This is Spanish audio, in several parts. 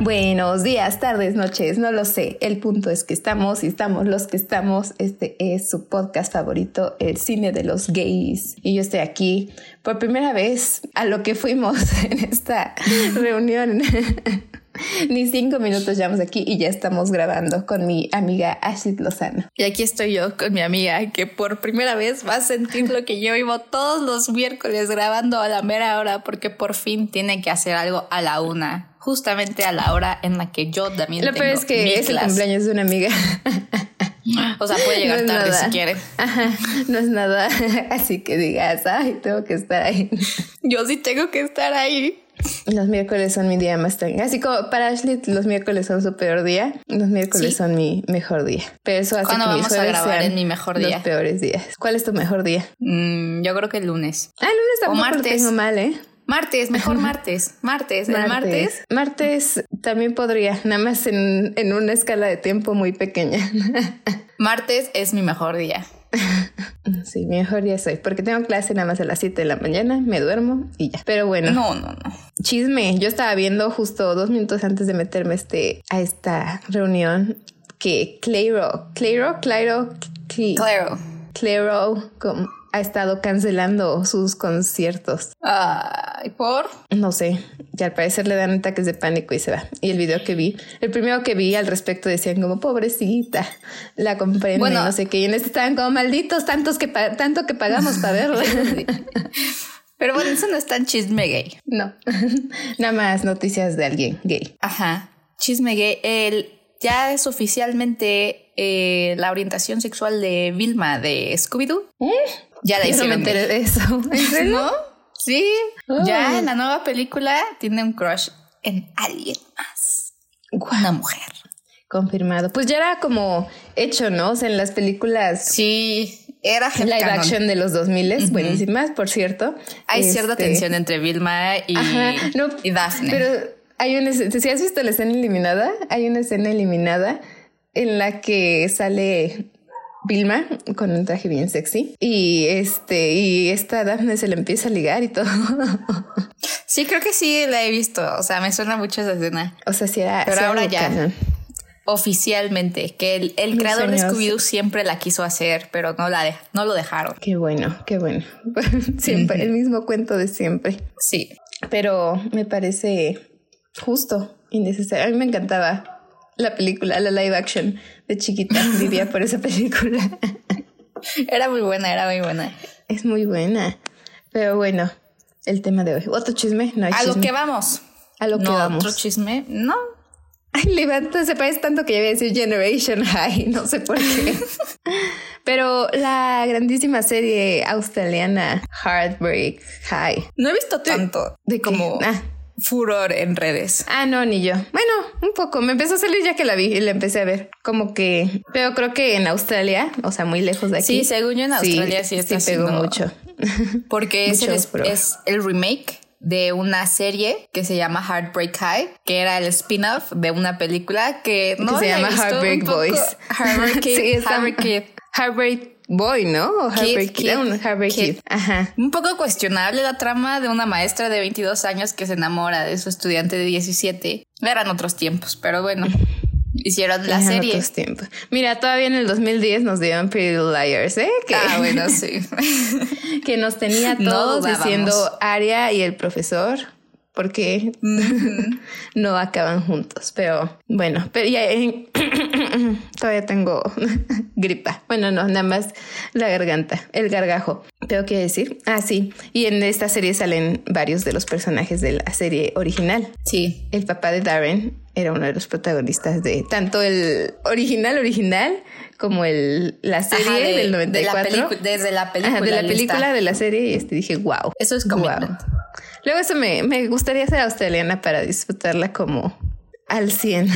Buenos días, tardes, noches, no lo sé. El punto es que estamos y estamos los que estamos. Este es su podcast favorito, el cine de los gays. Y yo estoy aquí por primera vez a lo que fuimos en esta reunión. Ni cinco minutos llevamos aquí y ya estamos grabando con mi amiga Ashley Lozano. Y aquí estoy yo con mi amiga que por primera vez va a sentir lo que yo vivo todos los miércoles grabando a la mera hora porque por fin tiene que hacer algo a la una justamente a la hora en la que yo también Lo peor es que es el cumpleaños de una amiga. O sea, puede llegar tarde si quiere. no es nada así que digas, ay, tengo que estar ahí. Yo sí tengo que estar ahí. Los miércoles son mi día más tranquilo. Así como para Ashley, los miércoles son su peor día. Los miércoles son mi mejor día. Pero eso hace ¿Cuándo que vamos a grabar en mi mejor día? Los peores días. ¿Cuál es tu mejor día? Mm, yo creo que el lunes. Ah, el lunes tampoco o martes. tengo mal, ¿eh? Martes, mejor martes. Martes, el martes. Martes también podría, nada más en, en una escala de tiempo muy pequeña. martes es mi mejor día. Sí, mi mejor día soy, porque tengo clase nada más a las 7 de la mañana, me duermo y ya. Pero bueno. No, no, no. Chisme, yo estaba viendo justo dos minutos antes de meterme este, a esta reunión que Clairo, Clairo, Clairo, Clairo, Clairo, como ha estado cancelando sus conciertos. Ay, ¿por? No sé, y al parecer le dan ataques de pánico y se va. Y el video que vi, el primero que vi al respecto decían como pobrecita, la comprendo bueno, no sé qué. Y en este estaban como malditos, tantos que tanto que pagamos para verlo. Pero bueno, eso no es tan chisme gay. No, nada más noticias de alguien gay. Ajá, chisme gay. El, ya es oficialmente eh, la orientación sexual de Vilma de Scooby-Doo. ¿Eh? Ya la hicieron. me de eso. ¿No? Sí. Ya en la nueva película tiene un crush en alguien más. Una mujer. Confirmado. Pues ya era como hecho, ¿no? O sea, en las películas. Sí, era live action de los 2000 buenísimas, por cierto. Hay cierta este, tensión entre Vilma y, y Daphne. Pero hay una si has visto la escena eliminada, hay una escena eliminada en la que sale Vilma con un traje bien sexy y este y esta Daphne se le empieza a ligar y todo. Sí, creo que sí la he visto. O sea, me suena mucho esa escena. O sea, sí era. Pero ahora ya. Oficialmente, que el, el creador de Scooby-Doo siempre la quiso hacer, pero no, la no lo dejaron. Qué bueno, qué bueno. siempre, el mismo cuento de siempre. Sí. Pero me parece justo, innecesario. A mí me encantaba la película, la live action de chiquita. Vivía por esa película. Era muy buena, era muy buena. Es muy buena. Pero bueno, el tema de hoy. ¿Otro chisme? No hay A lo que vamos. A lo que vamos. ¿Otro chisme? No. Ay, levanta, se parece tanto que ya voy a decir Generation High, no sé por qué. Pero la grandísima serie australiana Heartbreak High. No he visto tanto de como... Ah furor en redes. Ah, no, ni yo. Bueno, un poco. Me empezó a salir ya que la vi y la empecé a ver. Como que, pero creo que en Australia, o sea, muy lejos de aquí. Sí, según yo en Australia sí, está sí pegó mucho. Porque es, el, es el remake de una serie que se llama Heartbreak High, que era el spin-off de una película que no se llama Heartbreak Boys. Heartbreak Kid. Heartbreak Boy, ¿no? O Kid, Kid, Kid. Ajá. Un poco cuestionable la trama de una maestra de 22 años que se enamora de su estudiante de 17. Eran otros tiempos, pero bueno. Hicieron la serie. Otros tiempos. Mira, todavía en el 2010 nos dieron Pretty Liars, ¿eh? Que, ah, bueno, sí. que nos tenía todos diciendo Aria y el profesor porque no acaban juntos. Pero bueno, pero ya todavía tengo gripa. Bueno, no, nada más la garganta, el gargajo. ¿Tengo que decir? Ah, sí. Y en esta serie salen varios de los personajes de la serie original. Sí. El papá de Darren era uno de los protagonistas de tanto el original original como el la serie del 94. desde la película. de la película, de la serie y este dije, wow. Eso es como wow. Luego eso me, me gustaría ser australiana para disfrutarla como al 100.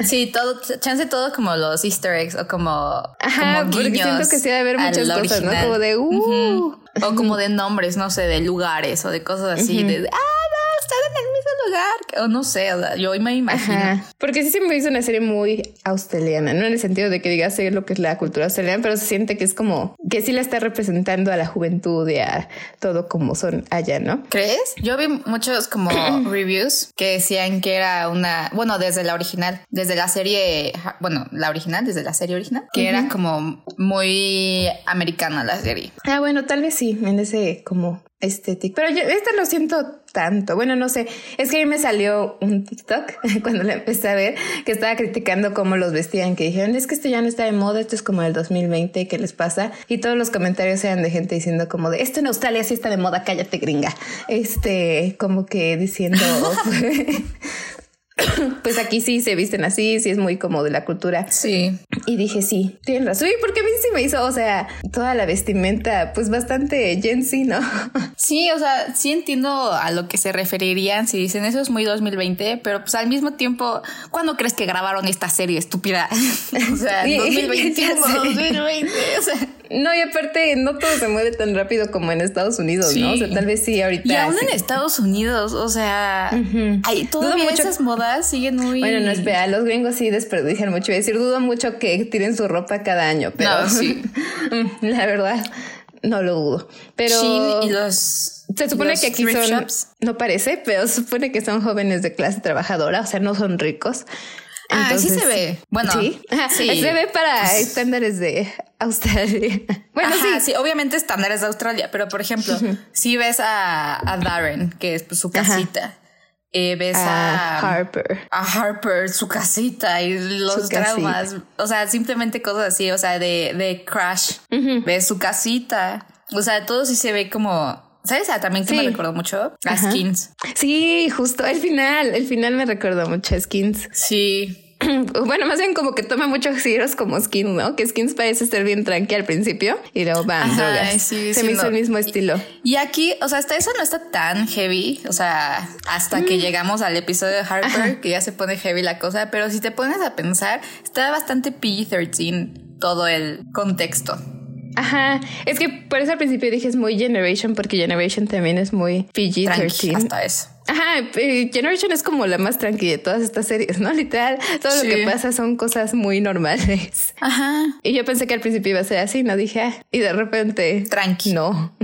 sí, todo, chance todo como los easter eggs o como, Ajá, como porque siento que sí debe haber muchas cosas, ¿no? Como de, uh. O como de nombres, no sé, de lugares o de cosas así, de, ah, estar en el mismo lugar. O no sé, yo me imagino. Porque sí se me hizo una serie muy australiana, no en el sentido de que digas lo que es la cultura australiana, pero se siente que es como que sí la está representando a la juventud y a todo como son allá, ¿no? ¿Crees? Yo vi muchos como reviews que decían que era una, bueno, desde la original, desde la serie, bueno, la original, desde la serie original, que era como muy americana la serie. Ah, bueno, tal vez sí, en ese como estético. Pero yo esta lo siento tanto. Bueno, no sé. Es que a mí me salió un TikTok cuando la empecé a ver que estaba criticando cómo los vestían, que dijeron, es que esto ya no está de moda, esto es como el 2020, ¿qué les pasa? Y todos los comentarios eran de gente diciendo como de, esto en Australia sí está de moda, cállate gringa. Este, como que diciendo... pues aquí sí se visten así, sí es muy como de la cultura. Sí. Y dije, sí, tienen razón. Y porque a mí sí me hizo, o sea, toda la vestimenta, pues bastante Gen Z, ¿no? Sí, o sea, sí entiendo a lo que se referirían si dicen eso es muy 2020, pero pues al mismo tiempo, ¿cuándo crees que grabaron esta serie estúpida? o sea, 2021, 2020, o sea. No, y aparte, no todo se mueve tan rápido como en Estados Unidos, ¿no? O sea, tal vez sí ahorita. Y aún en Estados Unidos, o sea, hay todavía esas modas siguen muy. Bueno, no espera, los gringos sí desperdician mucho. Es decir, dudo mucho que tiren su ropa cada año, pero. No, sí. la verdad, no lo dudo. Pero. y los. Se supone que aquí son. No parece, pero se supone que son jóvenes de clase trabajadora, o sea, no son ricos. Ah, sí se ve. Bueno, sí, se ve para pues estándares de Australia. Bueno, sí. sí, obviamente estándares de Australia, pero por ejemplo, si ves a, Darren, que es pues, su casita. Eh, ves a, Harper. A Harper, su casita y los traumas. O sea, simplemente cosas así, o sea, de, de Crash. Ves su casita. O sea, todo sí se ve como ¿Sabes? Ah, también que me recordó mucho a Skins. Sí, justo el final. El final me recordó mucho a Skins. Sí. Bueno, más bien como que toma muchos giros como Skins, ¿no? Que Skins parece ser bien tranqui al principio y luego van drogas. Se me hizo el mismo estilo. Y, aquí, o sea, hasta eso no está tan heavy. O sea, hasta que mm. llegamos al episodio de Harper, que ya se pone heavy la cosa. Pero si te pones a pensar, está bastante PG-13 todo el contexto. Ajá, es que por eso al principio dije es muy Generation, porque Generation también es muy PG-13. Hasta eso. Ajá, eh, Generation es como la más tranquila de todas estas series, ¿no? Literal, todo lo que pasa son cosas muy normales. Ajá. Y yo pensé que al principio iba a ser así, no dije, ah", y de repente. Tranqui. No.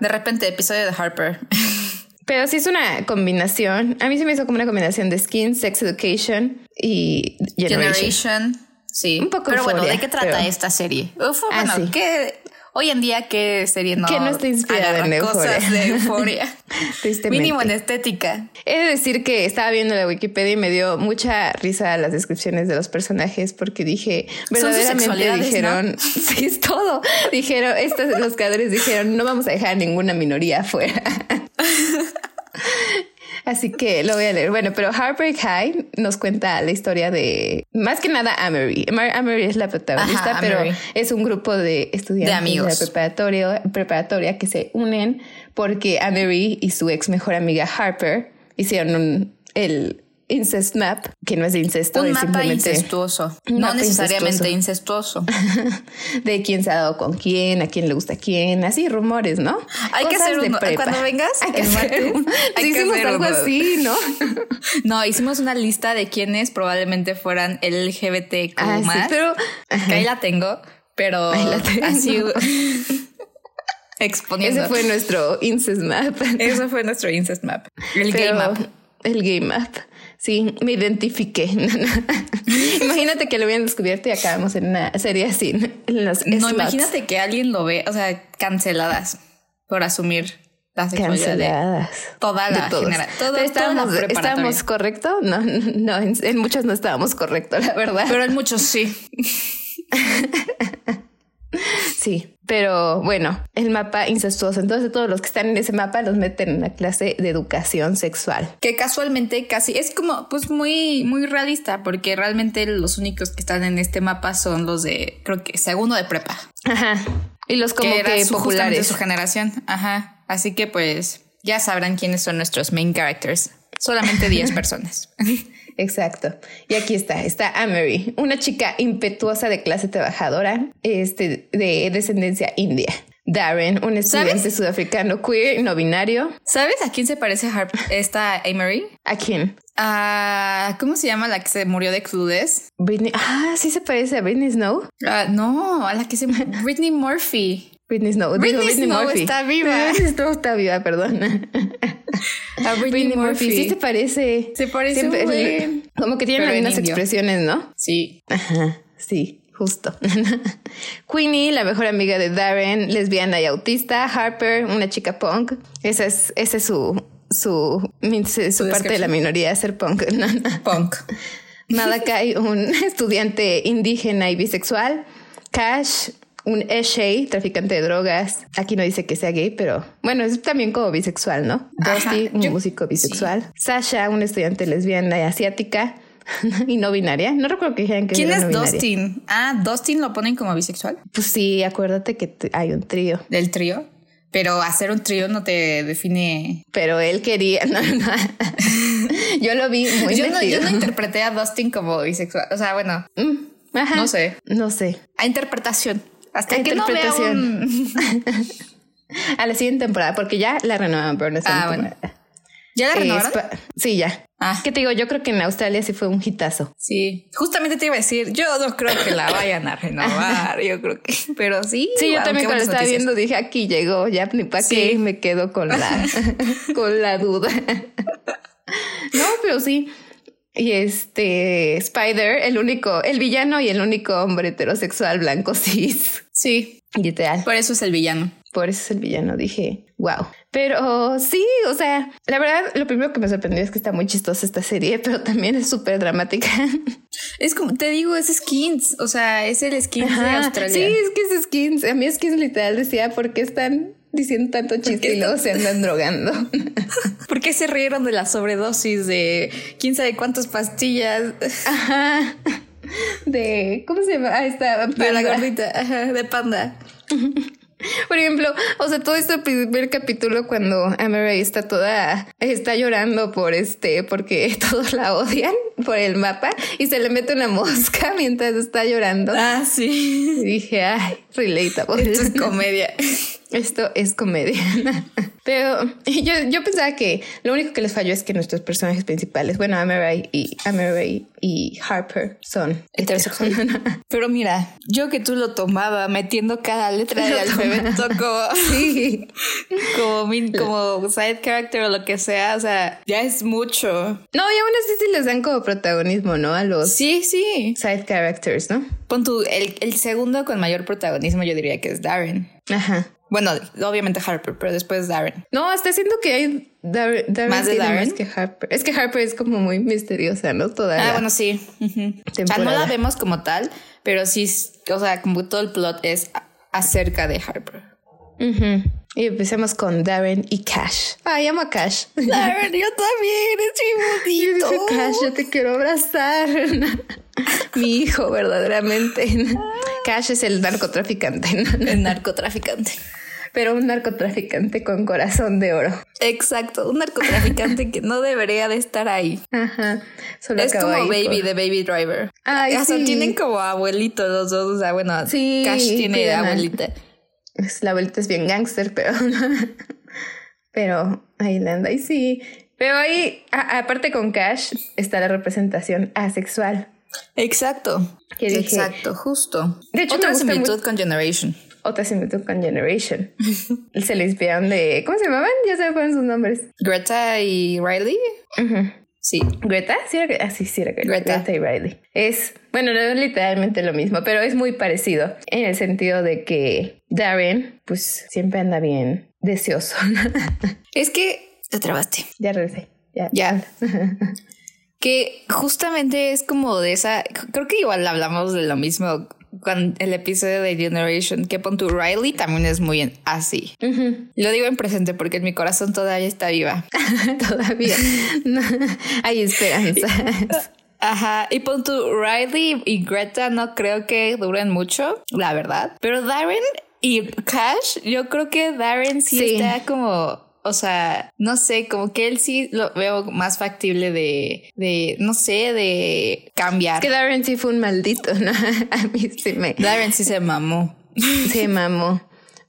De repente, episodio de Harper. Pero sí es una combinación. A mí se me hizo como una combinación de Skin, Sex Education y Generation. Sí. Un poco Pero bueno, ¿de qué trata esta serie? Uf, ah, bueno, ¿qué, hoy en día qué serie no, que no está inspirada en cosas de euforia? Mínimo en estética. He de decir que estaba viendo la Wikipedia y me dio mucha risa las descripciones de los personajes porque dije, verdaderamente dijeron, sí, es todo. Dijeron, estos, los creadores dijeron, no vamos a dejar ninguna minoría afuera. Así que lo voy a leer. Bueno, pero Heartbreak High nos cuenta la historia de más que nada Amory. Amory es la protagonista, pero es un grupo de estudiantes de, amigos. de preparatoria, preparatoria que se unen porque Amory y su ex mejor amiga Harper hicieron un, el incest map, que no es incesto, un es mapa simplemente incestuoso, no necesariamente incestuoso. de quién se ha dado con quién, a quién le gusta quién, así rumores, ¿no? Hay que hacer uno. Cuando vengas, hay que hacer sí, hicimos algo así, ¿no? no, hicimos una lista de quienes probablemente fueran LGBTQ ah, más. Sí, pero que ahí la tengo, pero así exponiendo. Ese fue nuestro incest map. Ese fue nuestro incest map. El game map. El game map. Sí, me identifiqué. imagínate que lo hubieran descubierto y acabamos en una serie así. no, imagínate que alguien lo ve, o sea, canceladas por asumir la sexualidad canceladas. de toda la generación. estábamos, ¿Estábamos correctos? No, no, en muchos no estábamos correctos, la verdad. Pero en muchos sí. Sí, pero bueno, el mapa incestuoso. Entonces todos los que están en ese mapa los meten en la clase de educación sexual. Que casualmente casi es como pues muy, muy realista porque realmente los únicos que están en este mapa son los de, creo que segundo de prepa. Ajá. Y los como que, su, populares. de su generación. Ajá. Así que pues ya sabrán quiénes son nuestros main characters. Solamente 10 personas. Exacto. Y aquí está, está Amory, una chica impetuosa de clase trabajadora, este, de descendencia india. Darren, un estudiante sudafricano queer no binario. ¿Sabes a quién se parece Harp esta Amory? ¿A quién? ¿Cómo se llama la que se murió de Cludes? Britney. Ah, sí se parece a Britney Snow. Ah, no, a la que se Britney Murphy. Britney Snow. Britney, Snow está viva. Britney Snow está viva, perdón. A Britney, Murphy. Sí se parece. Se parece Siempre, Como que tienen algunas expresiones, ¿no? Sí. Ajá, sí. Justo. Queenie, la mejor amiga de Darren, lesbiana y autista. Harper, una chica punk. Esa es, ese es su, su, su, parte de la minoría, ser punk. punk. Malakai, un estudiante indígena y bisexual. Cash, un Eshay, traficante de drogas. Aquí no dice que sea gay, pero bueno, es también como bisexual, ¿no? Dusty, un músico bisexual. Sasha, una estudiante lesbiana y asiática. y no binaria. No recuerdo que dijeran que ¿Quién es Dustin? Ah, Dustin lo ponen como bisexual. Pues sí, acuérdate que hay un trío. ¿Del trío? Pero hacer un trío no te define. Pero él quería. yo lo vi muy yo no, yo no interpreté a Dustin como bisexual. O sea, bueno. Mm, no sé. No sé. A interpretación. Hasta que no vea a la siguiente temporada, porque ya la renovaron, pero no ah, bueno. ¿Ya la renovaron? sí, ya. Ah. ¿Qué te digo? Yo creo que en Australia sí fue un hitazo. Sí, justamente te iba a decir, yo no creo que la vayan a renovar, yo creo que, pero sí. Sí, yo también cuando estaba viendo dije, aquí llegó, ya ni para qué me quedo con la, con la duda. no, pero sí. Y este Spider, el único, el villano y el único hombre heterosexual blanco cis. Sí. Literal. Por eso es el villano por eso es el villano. Dije, wow. Pero sí, o sea, la verdad, lo primero que me sorprendió es que está muy chistosa esta serie, pero también es súper dramática. Es como, te digo, es Skins, o sea, es el Skins de Australia. Sí, es que es Skins. A mí Skins literal decía, ¿por qué están diciendo tanto chiste y luego se andan drogando. ¿Por qué se rieron de la sobredosis de quién sabe cuántas pastillas? Ajá. De, ¿cómo se llama? Ah, está. De la gordita, Ajá, de panda. Por ejemplo, o sea, todo este primer capítulo cuando Ameray está toda, está llorando por este, porque todos la odian por el mapa y se le mete una mosca mientras está llorando. Ah, sí. Y dije, ay, relatable. Esto es comedia. Esto es comedia. Pero yo, yo pensaba que lo único que les falló es que nuestros personajes principales, bueno, Ameray y Ameray y Harper son heterosexuales. Pero mira, yo que tú lo tomaba metiendo cada letra del alfabeto como, sí. como, como side character o lo que sea, o sea, ya es mucho. No, y aún así sí les dan como protagonismo, ¿no? A los sí, sí. side characters, ¿no? Pon tu, el, el segundo con mayor protagonismo yo diría que es Darren. Ajá. Bueno, obviamente Harper, pero después Darren. No, está haciendo que hay Darren más de Darren. que Harper. Es que Harper es como muy misteriosa, ¿no? Toda ah, bueno, sí. O sea, no la vemos como tal, pero sí, o sea, como todo el plot es acerca de Harper. Y empecemos con Darren y Cash. Ay, amo a Cash. Darren, yo también, es muy bonito. Yo Cash, yo te quiero abrazar. Mi hijo, verdaderamente. Cash es el narcotraficante. El narcotraficante. Pero un narcotraficante con corazón de oro. Exacto, un narcotraficante que no debería de estar ahí. Ajá. es como Baby de Baby Driver. Ay, sí. tienen como abuelito los dos. O sea, bueno, sí, Cash tiene abuelita. la abuelita es bien gángster, pero. pero ahí anda. Y sí. Pero ahí, aparte con Cash, está la representación asexual. Exacto. Exacto, justo. De hecho, otra similitud con Generation. Otra similitud con Generation. se le inspiraron de. ¿Cómo se llamaban? Ya se me fueron sus nombres. Greta y Riley. Sí. ¿Greta? Sí, era, ah, sí, sí era Greta. Greta y Riley. Es, bueno, no es literalmente lo mismo, pero es muy parecido en el sentido de que Darren, pues siempre anda bien deseoso. es que te trabaste. Ya regresé. Ya. Ya. que justamente es como de esa, creo que igual hablamos de lo mismo con el episodio de Generation, que pon tu Riley también es muy así. Lo digo en presente porque en mi corazón todavía está viva. todavía hay esperanza. Ajá, y pon tu Riley y Greta no creo que duren mucho, la verdad. Pero Darren y Cash, yo creo que Darren sí. está como o sea, no sé, como que él sí lo veo más factible de, de no sé, de cambiar. que Darren sí fue un maldito, ¿no? A mí sí me. Darren sí se mamó. Se mamó.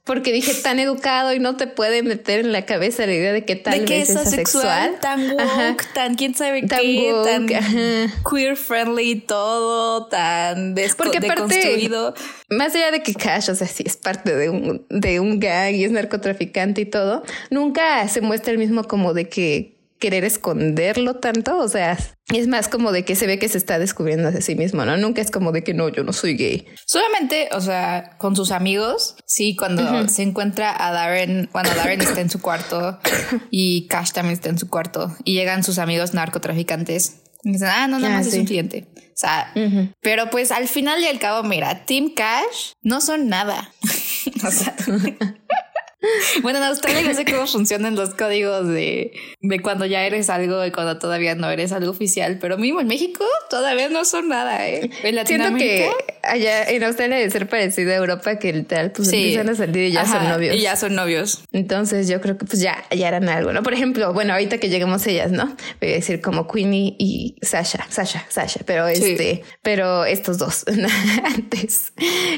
Porque dije tan educado y no te puede meter en la cabeza la idea de que tal vez es asexual. Tan woke, tan quién sabe qué, tan queer friendly todo, tan porque deconstruido. más allá de que Cash, o sea, sí es parte de un, de un gang y es narcotraficante y todo, nunca se muestra el mismo como de que querer esconderlo tanto, o sea, es más como de que se ve que se está descubriendo a sí mismo, ¿no? Nunca es como de que no, yo no soy gay. Solamente, o sea, con sus amigos, sí, cuando se encuentra a Darren, cuando Darren está en su cuarto y Cash también está en su cuarto y llegan sus amigos narcotraficantes y dicen, ah, no, nada ah, más es un cliente. O sea, pero pues al final y al cabo, mira, Team Cash no son nada. o sea, bueno, en Australia no sé cómo funcionan los códigos de, de cuando ya eres algo y cuando todavía no eres algo oficial, pero mismo en México todavía no son nada, ¿eh? En Siento que allá en Australia debe ser parecido a Europa que tal, pues empiezan a salir y ya son novios. Y ya son novios. Entonces yo creo que pues ya, ya eran algo, ¿no? Por ejemplo, bueno, ahorita que lleguemos ellas, ¿no? Voy a decir como Queenie y Sasha, Sasha, Sasha, pero este, pero estos dos antes.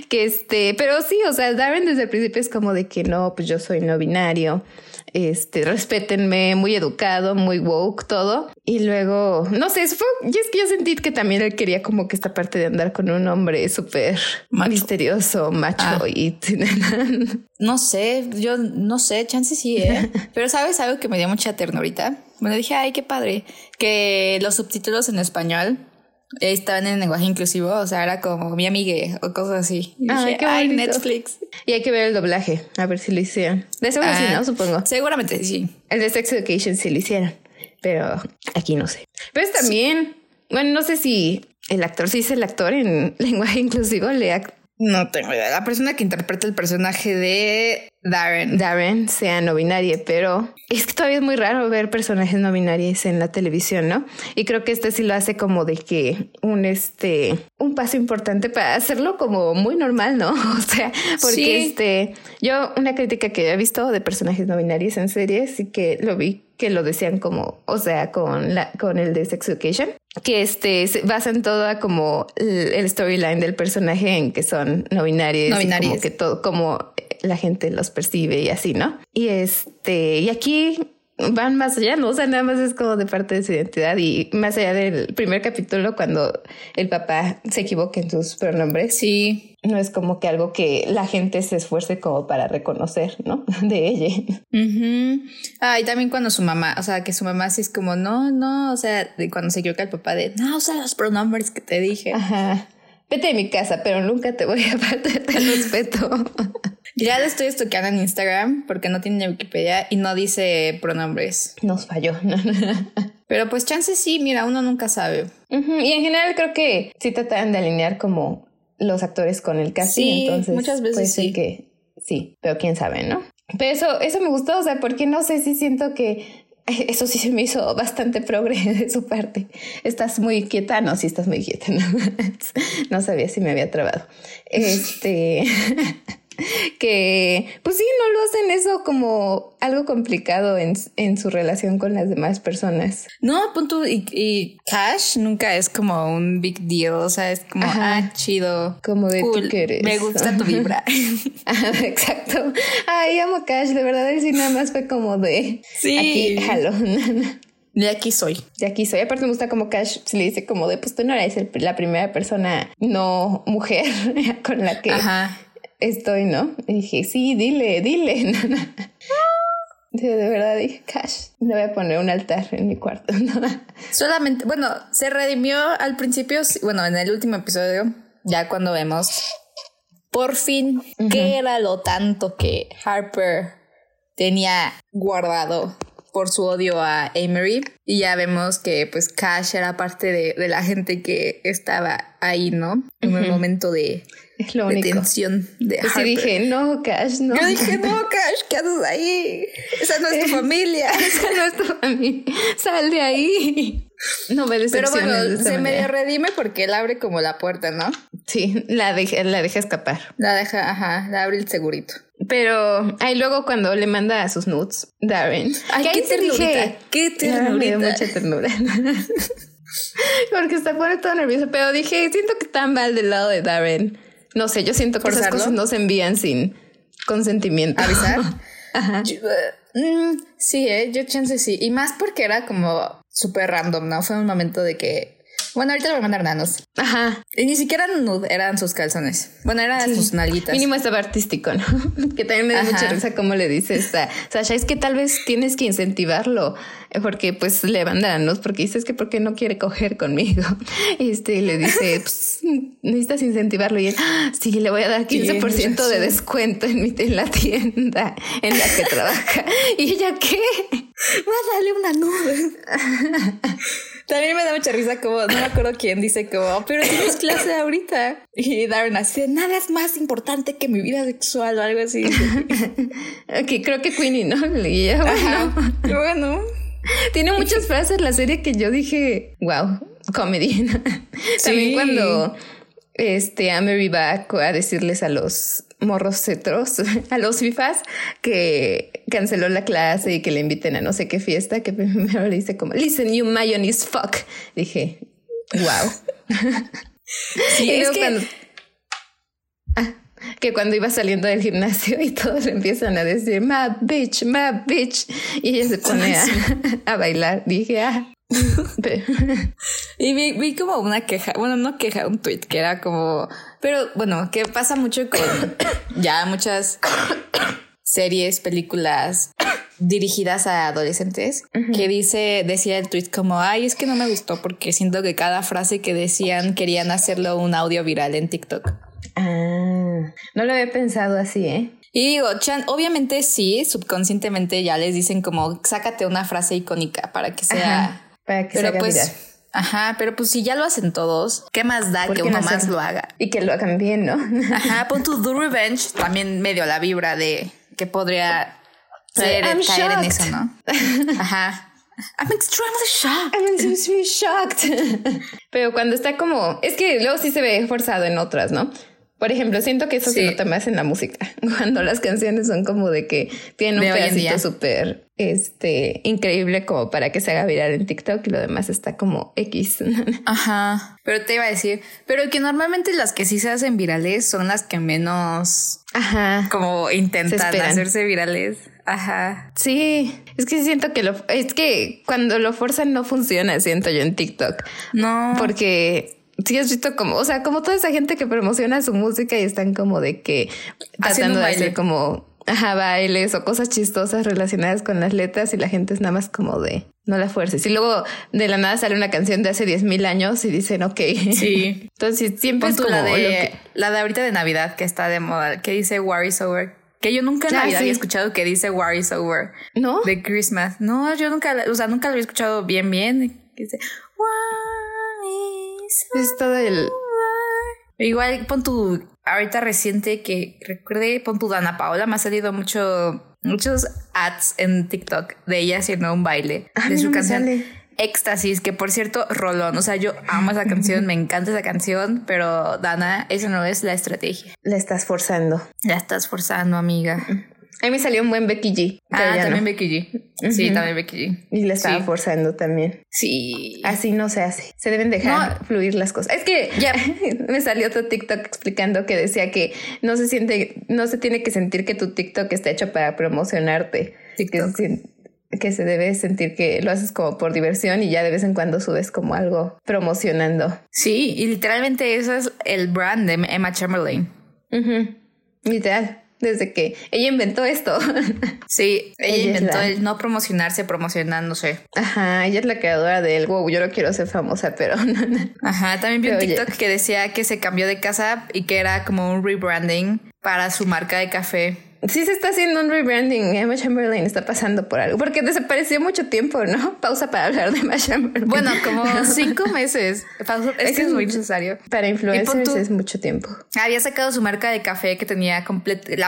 Que este, pero sí, o sea, Darren desde el principio es como de que no, pues yo soy no binario, este, respétenme, muy educado, muy woke, todo. Y luego, no sé, fue, y es que yo sentí que también él quería como que esta parte de andar con un hombre súper misterioso, macho ah. y... no sé, yo no sé, chance sí, ¿eh? Pero sabes algo que me dio mucha ternurita. Bueno, dije, ay, qué padre, que los subtítulos en español estaban en lenguaje inclusivo, o sea, era como mi amigue o cosas así. Ay, Netflix. Y hay que ver el doblaje, a ver si lo hicieron. De seguro sí, ah, ¿no? Supongo. Seguramente sí. El de Sex Education sí lo hicieron, pero aquí no sé. Pero también, bueno, no sé si el actor, si es el actor en lenguaje inclusivo, le, no tengo idea. La persona que interpreta el personaje de Darren. Darren sea no binaria, pero es que todavía es muy raro ver personajes no binarios en la televisión, ¿no? Y creo que este sí lo hace como de que un este un paso importante para hacerlo como muy normal, ¿no? O sea, porque este yo una crítica que he visto de personajes no binarios en series y que lo vi que lo decían como, o sea, con la con el de Sex Education, que este se basan todo como el, storyline del personaje en que son no binarios, no binarios. como que todo como la gente los percibe y así, ¿no? Y este, y aquí van más allá, ¿no? O sea, nada más es como de parte de su identidad y más allá del primer capítulo cuando el papá se equivoca en sus pronombres. Sí. No es como que algo que la gente se esfuerce como para reconocer, ¿no? De ella. Ah, y también cuando su mamá, o sea, que su mamá sí es como, no, no, o sea, cuando se equivoca el papá de, no, usa los pronombres que te dije. Ajá. Vete de mi casa, pero nunca te voy a faltar el respeto. Ya le estoy estoqueando en Instagram porque no tiene Wikipedia y no dice pronombres. Nos falló. Pero pues chances sí, mira, uno nunca sabe. Y en general creo que sí tratan de alinear como los actores con el casting. Sí, entonces muchas veces sí. que sí, pero quién sabe, ¿no? Pero eso, eso me gustó, o sea, porque no sé si siento que eso sí se me hizo bastante progre de su parte. Estás muy quieta, no, sí estás muy quieta. No, no sabía si me había trabado. Este, que pues sí, no lo hacen eso como algo complicado en, en su relación con las demás personas. No, punto, y, y, Cash nunca es como un big deal, o sea, es como, ah, chido. Como de tú que eres. Me gusta tu vibra. exacto. Ay, amo Cash, de verdad, sí nada más fue como de... Sí. Aquí, jalo. De aquí soy. De aquí soy. Aparte me gusta como Cash se le dice como de, pues tú no eres la primera persona no mujer con la que Ajá estoy, ¿no? Y dije, sí, dile, dile. de verdad dije, Cash, le voy a poner un altar en mi cuarto. Solamente, bueno, se redimió al principio, bueno, en el último episodio, ya cuando vemos por fin qué era lo tanto que Harper tenía guardado por su odio a Amory y ya vemos que pues Cash era parte de, la gente que estaba ahí, ¿no? En el momento de es lo único. tensión de Harper. Sí dije, no, Cash, no. Yo dije, no, Cash, ¿qué haces ahí? Esa no es tu familia. Esa no es tu familia. Sal de ahí. No me Pero bueno, se medio redime porque él abre como la puerta, ¿no? Sí, la deja, la deja escapar. La deja, ajá, la abre el segurito. Pero ahí luego cuando le manda a sus nudes, Darren. Ay, qué ternurita. qué ternurita. Me dio mucha ternura. Porque está pone todo nervioso. Pero dije, siento que está mal del lado de Darren. No sé, yo siento que esas cosas no se envían sin consentimiento. ¿Avisar? Ajá. Mm, sí, eh, yo chance sí. Y más porque era como súper random, ¿no? Fue un momento de que bueno, ahorita le voy a mandar nanos. Ajá. Y ni siquiera nude, eran sus calzones. Bueno, eran sus nalguitas. Mínimo estaba artístico, ¿no? que también me da mucha risa cómo le dices a Sasha, es que tal vez tienes que incentivarlo, eh, porque pues le van nanos, porque dices que porque no quiere coger conmigo. Este, le dice, pues necesitas incentivarlo. Y él, ah, sí, le voy a dar 15% de descuento en, mi, en la tienda en la que trabaja. ¿Y ella qué? Va a darle una nube. También me da mucha risa como, no me acuerdo quién dice como, pero tienes clase ahorita. Y Darren así, nada es más importante que mi vida sexual o algo así. ok, creo que Queenie, ¿no? Y bueno. bueno. Tiene muchas frases la serie que yo dije, wow, comedy. También cuando este, a Mary va a decirles a los morros cetros, a los FIFAs, que canceló la clase y que le inviten a no sé qué fiesta, que primero le dice como, listen, you mayonnaise fuck. Dije, wow. sí, es que... Cuando, ah, que cuando iba saliendo del gimnasio y todos le empiezan a decir, ma bitch, ma bitch, y ella se pone a, a bailar, dije, ah, y vi, vi, como una queja, bueno, no queja, un tweet que era como, pero bueno, que pasa mucho con ya muchas series, películas dirigidas a adolescentes, que dice, decía el tweet como, ay, es que no me gustó porque siento que cada frase que decían querían hacerlo un audio viral en TikTok. Ah, no lo había pensado así, ¿eh? Y digo, Chan, obviamente sí, subconscientemente ya les dicen como, sácate una frase icónica para que sea pero pues, Ajá, pero pues si ya lo hacen todos, ¿qué más da que uno más lo haga? Y que lo hagan bien, ¿no? Ajá, pon tu Do Revenge también medio la vibra de que podría ser caer en eso, ¿no? Ajá. I'm extremely shocked. I'm extremely shocked. Pero cuando está como, es que luego sí se ve forzado en otras, ¿no? Por ejemplo, siento que eso se nota más en la música, cuando las canciones son como de que tienen un pedacito súper este, increíble como para que se haga viral en TikTok y lo demás está como X. Ajá. Pero te iba a decir, pero que normalmente las que sí se hacen virales son las que menos Ajá. como intentan hacerse virales. Ajá. Sí, es que siento que lo es que cuando lo forzan no funciona, siento yo en TikTok. No. Porque sí has visto como, o sea, como toda esa gente que promociona su música y están como de que tratando de hacer como ajá, bailes o cosas chistosas relacionadas con las letras y la gente es nada más como de no la fuerces. Y luego de la nada sale una canción de hace 10 mil años y dicen, ok. Sí. Entonces siempre es como la de, la de ahorita de Navidad que está de moda, que dice War is over. Que yo nunca en ah, Navidad había escuchado que dice War is over. ¿No? De Christmas. No, yo nunca, o sea, nunca lo había escuchado bien, bien. Que dice es todo el. Igual pon tu. Ahorita reciente que recuerde, pon tu Dana Paola. Me ha salido mucho, muchos ads en TikTok de ella haciendo un baile de su canción. Éxtasis, que por cierto, rolón. O sea, yo amo esa canción, me encanta esa canción, pero Dana, esa no es la estrategia. La estás forzando. La estás forzando, amiga. A mí me salió un buen Becky G. Ah, también Becky G. Sí, también Becky G. Y le estaba forzando también. Sí. Así no se hace. Se deben dejar fluir las cosas. Es que ya me salió otro TikTok explicando que decía que no se siente, no se tiene que sentir que tu TikTok está hecho para promocionarte. TikTok. Que, que se debe sentir que lo haces como por diversión y ya de vez en cuando subes como algo promocionando. Sí, y literalmente eso es el brand de Emma Chamberlain. Literal desde que ella inventó esto. Sí, ella, inventó el no promocionarse promocionándose. Ajá, ella es la creadora del wow, yo no quiero ser famosa, pero Ajá, también vi un TikTok que decía que se cambió de casa y que era como un rebranding para su marca de café sí se está haciendo un rebranding. Emma Chamberlain está pasando por algo. Porque desapareció mucho tiempo, ¿no? Pausa para hablar de Emma Chamberlain. Bueno, como cinco meses. es que es muy necesario. Para influencers es mucho tiempo. Había sacado su marca de café que tenía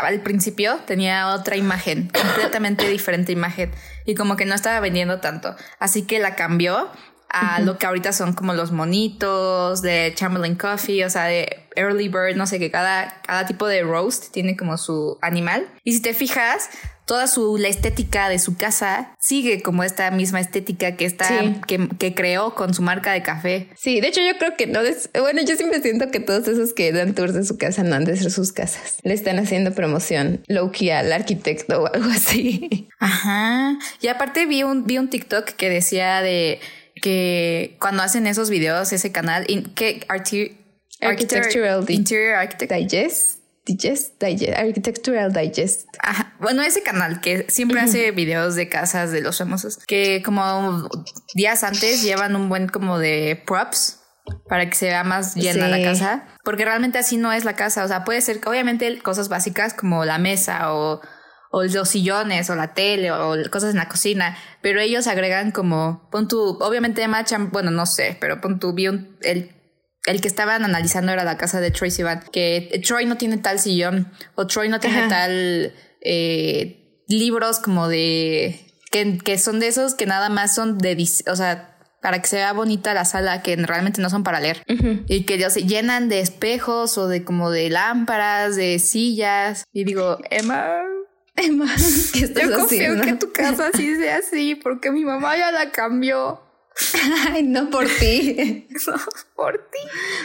al principio tenía otra imagen, completamente diferente imagen. Y como que no estaba vendiendo tanto. Así que la cambió a lo que ahorita son como los monitos de Chamberlain Coffee, o sea, de early bird, no sé, que cada, cada tipo de roast tiene como su animal. Y si te fijas, toda su la estética de su casa sigue como esta misma estética que está que, que, creó con su marca de café. Sí, de hecho yo creo que no es, bueno, yo siempre siento que todos esos que dan tours de su casa no han de ser sus casas. Le están haciendo promoción low key al arquitecto o algo así. Ajá. Y aparte vi un vi un TikTok que decía de que cuando hacen esos videos ese canal que Architectural Interior Architect Digest Digest, Digest, Architectural Digest. Ajá. Bueno, ese canal que siempre hace videos de casas de los famosos, que como días antes llevan un buen como de props para que se vea más llena la casa, porque realmente así no es la casa, o sea, puede ser obviamente cosas básicas como la mesa o, o los sillones o la tele o cosas en la cocina, pero ellos agregan como, pon tu, obviamente machan, bueno, no sé, pero pon tu, vi el el que estaban analizando era la casa de Troy Sivan, que Troy no tiene tal sillón o Troy no tiene tal eh, libros como de que, que, son de esos que nada más son de, o sea, para que se vea bonita la sala, que realmente no son para leer. Y que se llenan de espejos o de como de lámparas, de sillas. Y digo, Emma, Emma, ¿qué estás yo confío que tu casa sí sea así, porque mi mamá ya la cambió. Ay, no por ti. por ti.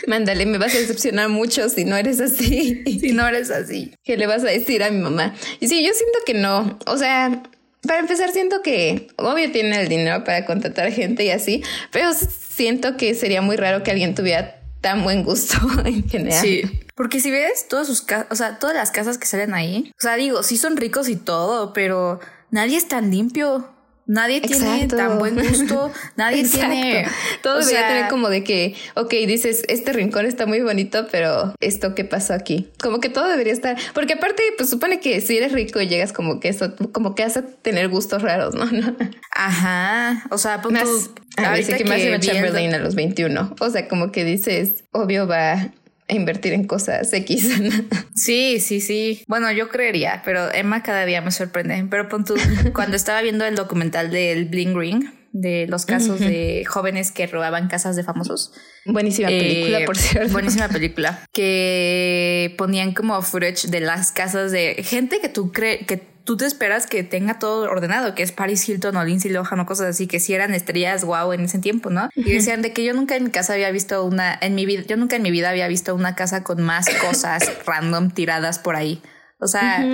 Mándale, me vas a decepcionar mucho si no eres así. Si no eres así. ¿Qué le vas a decir a mi mamá? Y sí, yo siento que no. O sea, para empezar, siento que obvio tiene el dinero para contratar gente y así, pero siento que sería muy raro que alguien tuviera tan buen gusto en general. Sí. Porque si ves todas sus casas, o sea, todas las casas que salen ahí, o sea, digo, sí son ricos y todo, pero nadie es tan limpio. Nadie tiene tan buen gusto, nadie tiene... Todo debería tener como de que, ok, dices, este rincón está muy bonito, pero esto qué pasó aquí. Como que todo debería estar, porque aparte, pues supone que si eres rico y llegas como que eso, como que hace tener gustos raros, ¿no? Ajá, o sea, pues más, a veces que, más iba Chamberlain a los 21. O sea, como que dices, obvio va a invertir en cosas X. sí, sí, sí. Bueno, yo creería, pero Emma cada día me sorprende. Pero pon tú, cuando estaba viendo el documental del Bling Ring, de los casos de jóvenes que robaban casas de famosos. Buenísima película, por cierto. Buenísima película. Que ponían como footage de las casas de gente que tú crees que tú te esperas que tenga todo ordenado, que es Paris Hilton o Lindsay Lohan o cosas así, que si eran estrellas wow en ese tiempo, ¿no? Y decían de que yo nunca en mi casa había visto una, en mi vida, yo nunca en mi vida había visto una casa con más cosas random tiradas por ahí. O sea,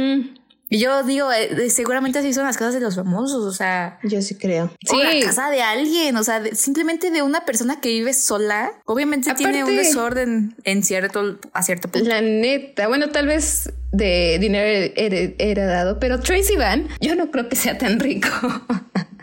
y yo digo, eh, seguramente así son las casas de los famosos, o sea. Yo sí creo. Sí. la casa de alguien, o sea, simplemente de una persona que vive sola. Obviamente tiene un desorden en cierto, a cierto punto. La neta, bueno, tal vez de dinero heredado, pero Tracy Van, yo no creo que sea tan rico.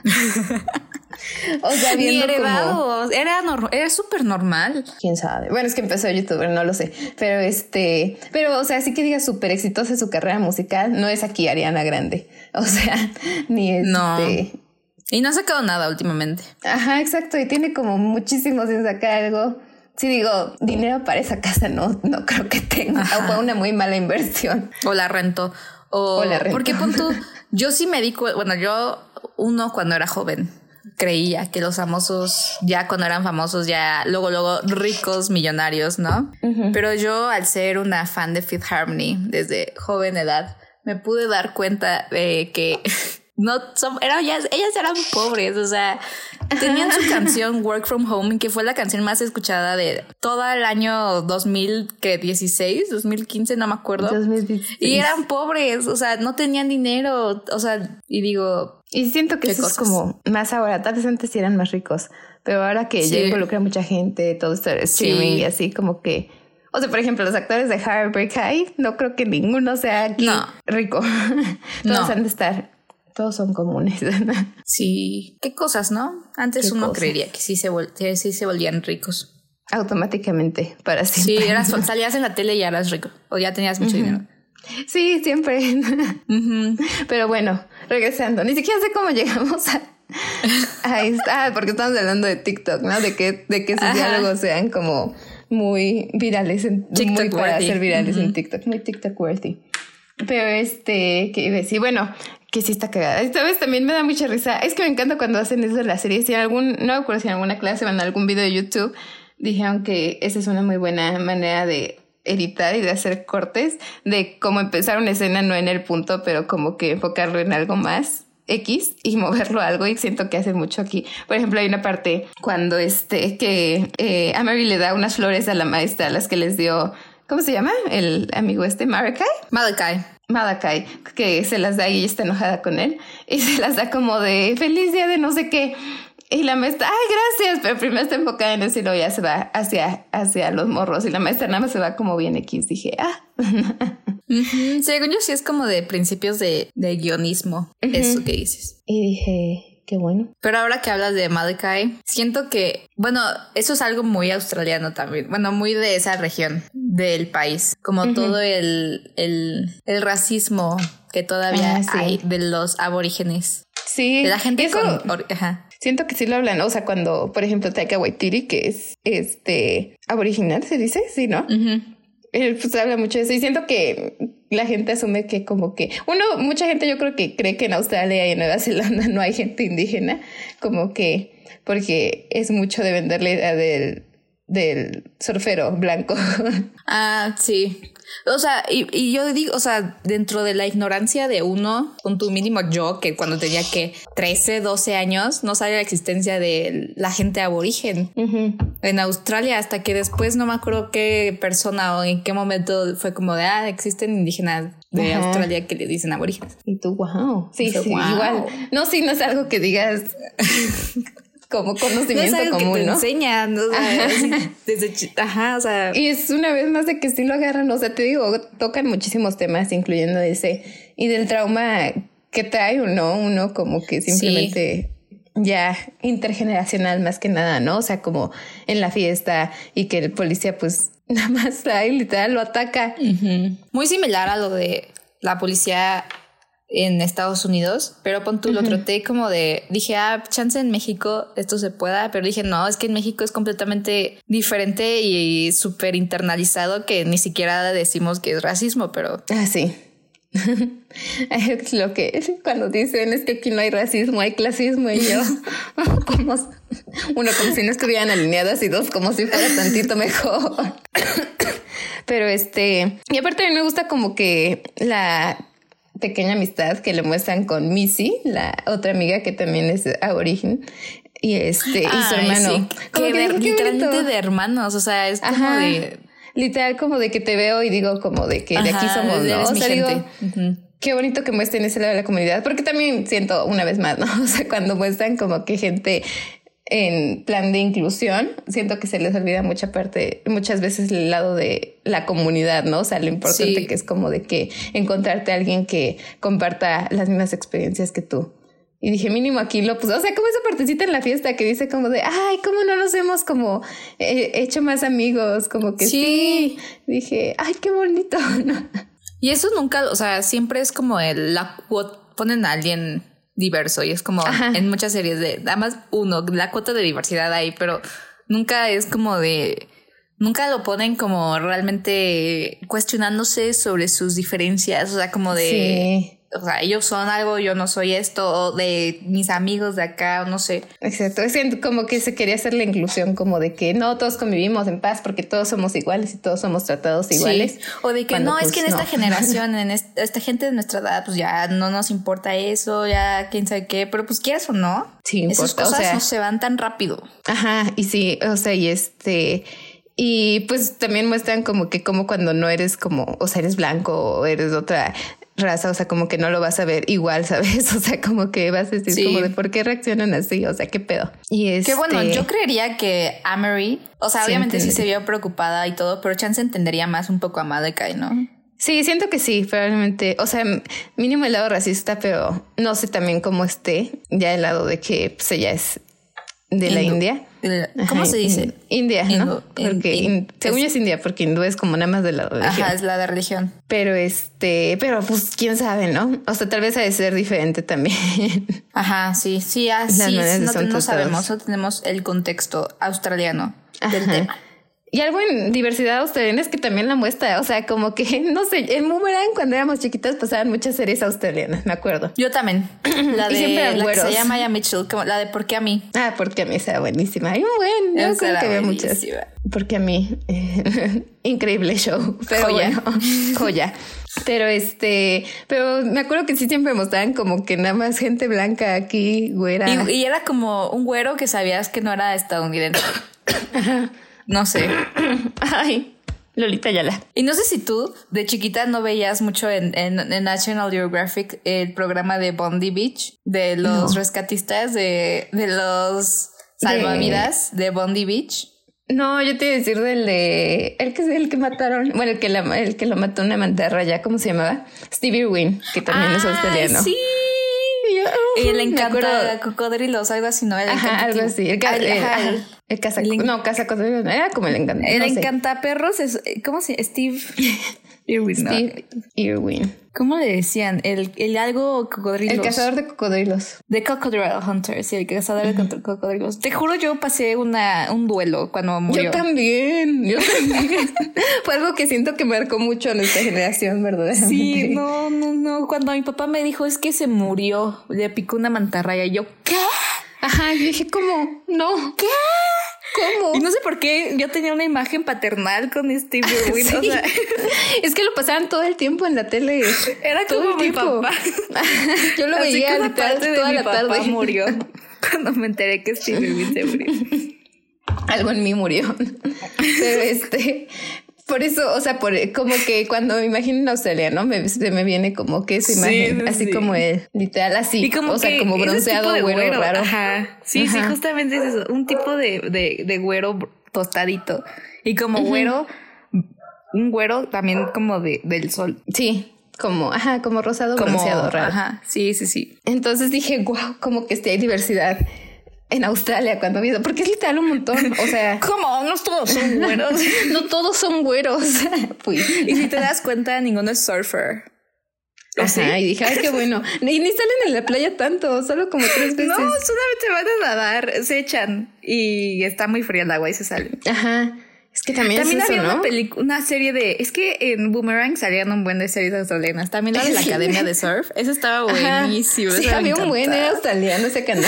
O sea, viendo como... Era, era súper normal. Quién sabe. Bueno, es que empezó youtuber, no lo sé. Pero este, pero o sea, así que diga súper exitosa su carrera musical, no es aquí Ariana Grande. O sea, ni este. No. Y no ha sacado nada últimamente. Ajá, exacto. Y tiene como muchísimo sin sacar algo. Si digo, dinero para esa casa no, no creo que tenga. O fue una muy mala inversión. O la rentó. O, la rentó. Porque punto, yo sí me di bueno, yo uno cuando era joven creía que los famosos, ya cuando eran famosos, ya luego, luego ricos, millonarios, ¿no? Pero yo, al ser una fan de Fifth Harmony desde joven edad, me pude dar cuenta de que no son, era, ellas, ellas eran pobres, o sea, tenían su canción Work From Home, que fue la canción más escuchada de todo el año 2016, 2015, no me acuerdo. Y eran pobres, o sea, no tenían dinero, o sea, y digo... Y siento que eso es como más ahora, tal vez antes eran más ricos, pero ahora que ya involucra mucha gente, todo esto de streaming y así como que... O sea, por ejemplo, los actores de Heartbreak High, no creo que ninguno sea aquí rico. Todos han de estar todos son comunes. sí, qué cosas, ¿no? Antes uno creería que sí se, sí se volvían ricos. Automáticamente, para siempre. Sí, eras, salías en la tele y ya eras rico, o ya tenías mucho dinero. Sí, siempre. Pero bueno, regresando, ni siquiera sé cómo llegamos a... Ahí está, porque estamos hablando de TikTok, ¿no? De que, de que sus diálogos sean como muy virales, en, TikTok muy para ser virales en TikTok, muy TikTok worthy. Pero este, que iba a decir, bueno, que sí está cagada. Esta vez también me da mucha risa. Es que me encanta cuando hacen eso en las series. Si algún, no recuerdo si en alguna clase o en algún video de YouTube dijeron que esa es una muy buena manera de editar y de hacer cortes, de cómo empezar una escena no en el punto, pero como que enfocarlo en algo más. X y moverlo a algo y siento que hace mucho aquí. Por ejemplo, hay una parte cuando este que eh, le da unas flores a la maestra, las que les dio, ¿cómo se llama? El amigo este, Malakai. Malakai. Malakai, que se las da y ella está enojada con él y se las da como de feliz día de no sé qué. Y la maestra, ay, gracias, pero primero está enfocada en luego ya se va hacia, hacia los morros. Y la maestra nada más se va como bien X. Dije, ah. Según yo, sí es como de principios de, de guionismo, eso que dices. Y dije, qué bueno. Pero ahora que hablas de Malakai, siento que, bueno, eso es algo muy australiano también. Bueno, muy de esa región del país. Como todo el, el, el, racismo que todavía ah, hay de los aborígenes. Sí. De la gente con. Ajá. Siento que sí lo hablan, o sea, cuando, por ejemplo, Taika Waititi, que es este aboriginal, se dice, sí, ¿no? Él pues habla mucho de eso y siento que la gente asume que como que uno, mucha gente yo creo que cree que en Australia y en Nueva Zelanda no hay gente indígena, como que porque es mucho de vender la del, del surfero blanco. Ah, sí. O sea, y, yo digo, o sea, dentro de la ignorancia de uno, con tu mínimo yo, que cuando tenía que 13, 12 años, no sabía la existencia de la gente aborigen en Australia, hasta que después no me acuerdo qué persona o en qué momento fue como de, ah, existen indígenas de Australia que le dicen aborígenes. Y tú, wow. Sí, sí, igual. No, sí, no es algo que digas. como conocimiento no es común, que te ¿no? enseñan, desde ajá, o sea. Y es una vez más de que sí lo agarran, o sea, te digo, tocan muchísimos temas, incluyendo ese, y del trauma que trae uno, uno como que simplemente ya intergeneracional más que nada, ¿no? O sea, como en la fiesta y que el policía pues nada más ahí literal lo ataca. Muy similar a lo de la policía en Estados Unidos, pero pon tú lo traté como de, dije, ah, chance en México esto se pueda, pero dije, no, es que en México es completamente diferente y súper internalizado que ni siquiera decimos que es racismo, pero... Ah, sí. es lo que cuando dicen es que aquí no hay racismo, hay clasismo y yo, como uno como si no estuvieran alineadas y dos como si fuera tantito mejor. Pero este, y aparte a mí me gusta como que la pequeña amistad que le muestran con Missy, la otra amiga que también es aborigen. Y este, y su hermano. que, literalmente de hermanos, o sea, es como de. Literal, como de que te veo y digo, como de que de aquí somos, ¿no? O sea, digo, qué bonito que muestren ese lado de la comunidad, porque también siento una vez más, ¿no? O sea, cuando muestran como que gente en plan de inclusión, siento que se les olvida mucha parte, muchas veces el lado de la comunidad, ¿no? O sea, lo importante que es como de que encontrarte a alguien que comparta las mismas experiencias que tú. Y dije, mínimo aquí lo pues, o sea, como esa partecita en la fiesta que dice como de, ay, ¿cómo no nos hemos como eh, hecho más amigos? Como que sí. Dije, ay, qué bonito. y eso nunca, o sea, siempre es como el, la ponen a alguien diverso y es como en muchas series de, además uno, la cuota de diversidad ahí, pero nunca es como de, nunca lo ponen como realmente cuestionándose sobre sus diferencias, o sea, como de o sea, ellos son algo, yo no soy esto, de mis amigos de acá, no sé. Exacto, es como que se quería hacer la inclusión, como de que no, todos convivimos en paz porque todos somos iguales y todos somos tratados iguales. O de que no, es que en pues, esta generación, en esta gente de nuestra edad, pues ya no nos importa eso, ya quién sabe qué, pero pues quieras o no, sí, esas cosas no se van tan rápido. Ajá, y sí, o sea, y este... Y pues también muestran como que como cuando no eres como, o sea, eres blanco o eres otra raza, o sea, como que no lo vas a ver igual, ¿sabes? O sea, como que vas a decir como de por qué reaccionan así, o sea, qué pedo. Y es Qué bueno, este yo creería que Amory, o sea, obviamente sí se vio preocupada y todo, pero Chance entendería más un poco a Madekai, ¿no? Sí, siento que sí, probablemente. O sea, mínimo el lado racista, pero no sé también cómo esté ya el lado de que pues, ella es de la India. ¿Cómo se dice? India, ¿no? porque según yo es India, porque hindú es como nada más de la religión. Ajá, es la de religión. Pero este, pero pues quién sabe, ¿no? O sea, tal vez ha de ser diferente también. Ajá, sí, sí, así no, no sabemos, no tenemos el contexto australiano del tema. Y algo en diversidad australiana es que también la muestra, o sea, como que, no sé, en Boomerang cuando éramos chiquitas pasaban muchas series australianas, me acuerdo. Yo también. La de la que se llama Maya Mitchell, como la de ¿Por qué a mí? Ah, porque a mí sea buenísima. Hay un buen, yo creo que veo muchas. Porque a mí, increíble show. Pero joya. Bueno, joya. Pero este, pero me acuerdo que sí siempre mostraban como que nada más gente blanca aquí, güera. Y, y era como un güero que sabías que no era estadounidense. No sé. Ay, Lolita Yala. Y no sé si tú de chiquita no veías mucho en, en, National Geographic el programa de Bondi Beach, de los rescatistas, de, de los salvavidas de... Bondi Beach. No, yo te iba a decir del de. El que, el que mataron. Bueno, el que, la, el que lo mató una mantarraya, ¿cómo se llamaba? Stevie Wynn, que también es australiano. Sí. Y le encanta cocodrilos, algo así, ¿no? El ajá, algo así. El, el, el, caza, no, era como el encanta. El encanta perros es, ¿cómo se Steve Irwin. Steve Irwin. ¿Cómo le decían? El, el algo cocodrilos. El cazador de cocodrilos. The Crocodile Hunter, sí, el cazador de cocodrilos. Te juro, yo pasé una, un duelo cuando murió. Yo también, yo también. Fue algo que siento que marcó mucho a nuestra generación, ¿verdad? Sí, no, no, no. Cuando mi papá me dijo es que se murió, le picó una mantarraya, y yo, ¿qué? Ajá, yo dije, ¿cómo? No. ¿Qué? ¿Cómo? Y no sé por qué yo tenía una imagen paternal con Steve Irwin. O sea, es que lo pasaban todo el tiempo en la tele. Era todo como el mi papá. yo lo veía literal toda de la papá tarde. murió cuando me enteré que Steve Irwin se murió. Algo en mí murió. Pero este, por eso, o sea, por como que cuando me imagino en Australia, ¿no? Me, se me viene como que esa imagen, así como el literal así, como o sea, como bronceado, güero, güero, raro. Ajá. Sí, sí, justamente es eso, un tipo de, de, de güero tostadito. Y como güero, un güero también como de, del sol. Sí, como, ajá, como rosado bronceado raro. Ajá, sí, sí, sí. Entonces dije, wow, como que este hay diversidad en Australia cuando vi porque es literal un montón. O sea, ¿cómo? No todos son güeros. no todos son güeros. Y si te das cuenta, ninguno es surfer. Ajá, y dije, ay, qué bueno. Y ni salen en la playa tanto, solo como tres veces. No, solamente van a nadar, se echan y está muy fría el agua y se salen. Ajá. Es que también, también es había una película, una serie de. Es que en Boomerang salían un buen de series australianas. También la de la Academia de Surf. Eso estaba buenísimo. Sí, había un buen australiano ese canal.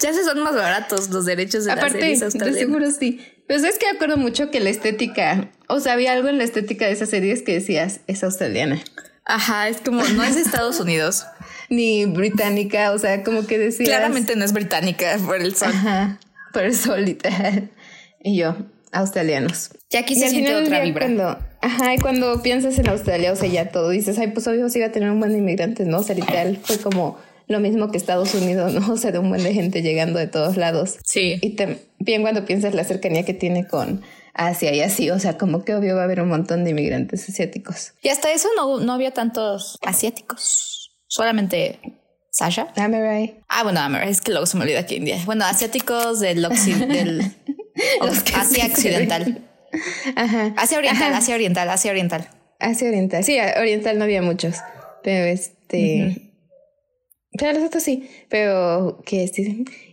Ya se son más baratos los derechos de Aparte, las series de seguro sí. Pero es que acuerdo mucho que la estética, o sea, había algo en la estética de esas series que decías, es australiana. Ajá, es como, no es de Estados Unidos. Ni británica, o sea, como que decías. Claramente no es británica por el sol. Ajá, por el sol, literal. Y yo, australianos. Ya aquí se siente otra vibra. Cuando, ajá, y cuando piensas en Australia, o sea, ya todo dices, ay, pues obvio sí iba a tener un buen de inmigrantes, ¿no? O sea, literal, fue como lo mismo que Estados Unidos, ¿no? O sea, de un buen de gente llegando de todos lados. Sí. Y también cuando piensas la cercanía que tiene con Asia y así, o sea, como que obvio va a haber un montón de inmigrantes asiáticos. Y hasta eso no, no había tantos asiáticos, solamente Sasha. Ameray. Ah, bueno, Ameray, es que luego se me olvida aquí India. Bueno, asiáticos del, del Asia Occidental. Ajá. Asia Oriental, Asia Oriental, Asia Oriental. Asia Oriental. Sí, Oriental no había muchos. Pero este. Los otros sí. Pero ¿qué es?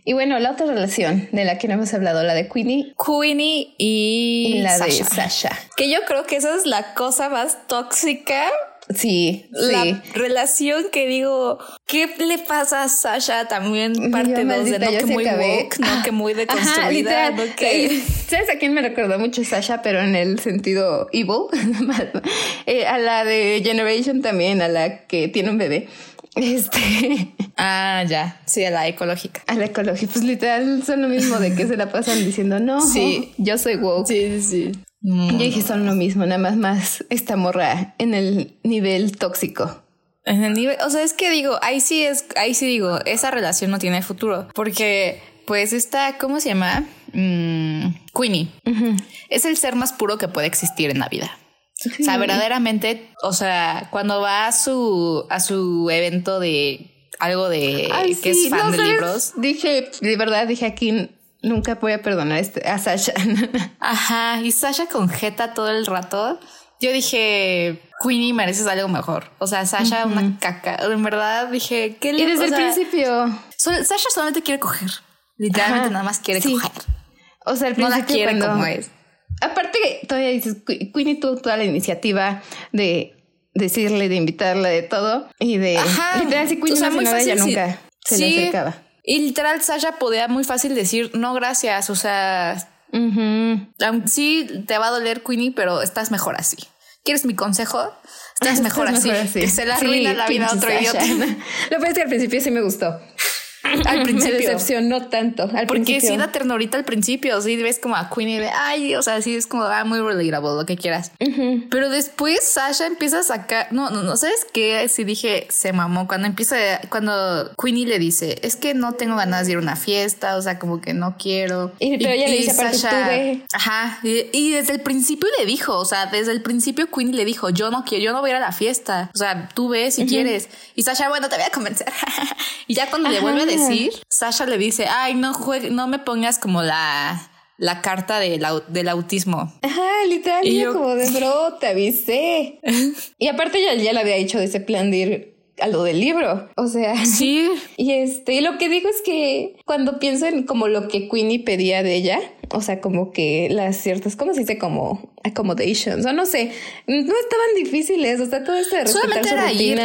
Y bueno, la otra relación de la que no hemos hablado, la de Queenie. Queenie y, la de Sasha. Que yo creo que esa es la cosa más tóxica Sí, la relación que digo, ¿qué le pasa a Sasha? También parte de no que muy woke, no que muy deconstruida, no que... ¿Sabes a quién me recordó mucho Sasha? Pero en el sentido evil. eh, a la de Generation también, a la que tiene un bebé. Este. Ah, ya. Sí, a la ecológica. A la ecológica. Pues literal son lo mismo de que se la pasan diciendo, no, sí. yo soy woke. Sí, sí, sí. Yo dije, son lo mismo, nada más más esta morra en el nivel tóxico. En el nivel, o sea, es que digo, ahí sí es, ahí sí digo, esa relación no tiene futuro. Porque, pues, esta, ¿cómo se llama? Mm, Queenie. Es el ser más puro que puede existir en la vida. O sea, verdaderamente, o sea, cuando va a su, a su evento de algo de que es fan de libros. Dije, de verdad, dije aquí nunca voy a perdonar este, a Sasha. Ajá, y Sasha con Jeta todo el rato. Yo dije, Queenie, mereces algo mejor. O sea, Sasha, una caca. En verdad dije, ¿qué le Y desde el principio. Sasha solamente quiere coger. Literalmente nada más quiere coger. O sea, no la principio quiere cuando- como es. Aparte, todavía dices, Qu- Queenie tuvo toda la iniciativa de decirle, de invitarla, de todo. Y de. Ajá. Literal, si Queenie O sea, no muy nada, ella fácil, sí. nunca se Sí. le acercaba. Y literal, Sasha podía muy fácil decir, no, gracias. O sea, Ujú. aun- sí te va a doler, Queenie, pero estás mejor así. ¿Quieres mi consejo? Estás mejor, Estás así, mejor así. Que se la Sí, arruina la vida a otro Sasha. idiota. Lo que pasa es que al principio sí me gustó. Al principio. Me decepcionó tanto. Al Porque principio. sí da ternurita al principio, sí ves como a Queenie de, ay, o sea, sí es como, ah, muy relatable, lo que quieras. Pero después Sasha empieza a sacar, no, no, no, ¿sabes qué? Sí dije, se mamó, cuando empieza, cuando Queenie le dice, es que no tengo ganas de ir a una fiesta, o sea, como que no quiero. Y- pero ella le dice, aparte, tú ve. Ajá, y, y desde el principio le dijo, o sea, desde el principio Queenie le dijo, yo no quiero, yo no voy a ir a la fiesta, o sea, tú ves si quieres. Y Sasha, bueno, te voy a convencer. y ya cuando le vuelve decir, Sasha le dice, ay, no juegue, no me pongas como la, la carta del, del autismo. Ajá, literal, Y yo- como de bro, te avisé. y aparte ya, ya le había hecho de ese plan de ir a lo del libro. O sea. Sí, Y este, y lo que digo es que cuando pienso en como lo que Queenie pedía de ella, o sea, como que las ciertas, ¿cómo se dice? Como accommodations, o no sé, no estaban difíciles, o sea, todo esto de respetar Solamente su ir.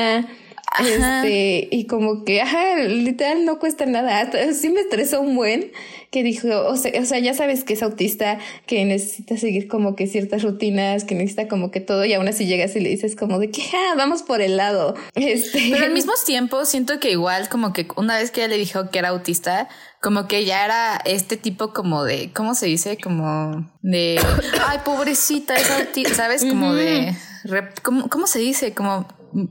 Este, y como que, ajá, literal no cuesta nada. Hasta Sí me estresó un buen que dijo, o sea, o sea, ya sabes que es autista, que necesita seguir como que ciertas rutinas, que necesita como que todo, y aún así llegas y le dices como de que, ah, vamos por el lado. Este. pero al mismo tiempo siento que igual como que una vez que ella le dijo que era autista, como que ya era este tipo como de, ¿cómo se dice? Como de, ay, pobrecita, es autista, ¿sabes? Como de, ¿cómo, cómo se dice? Como,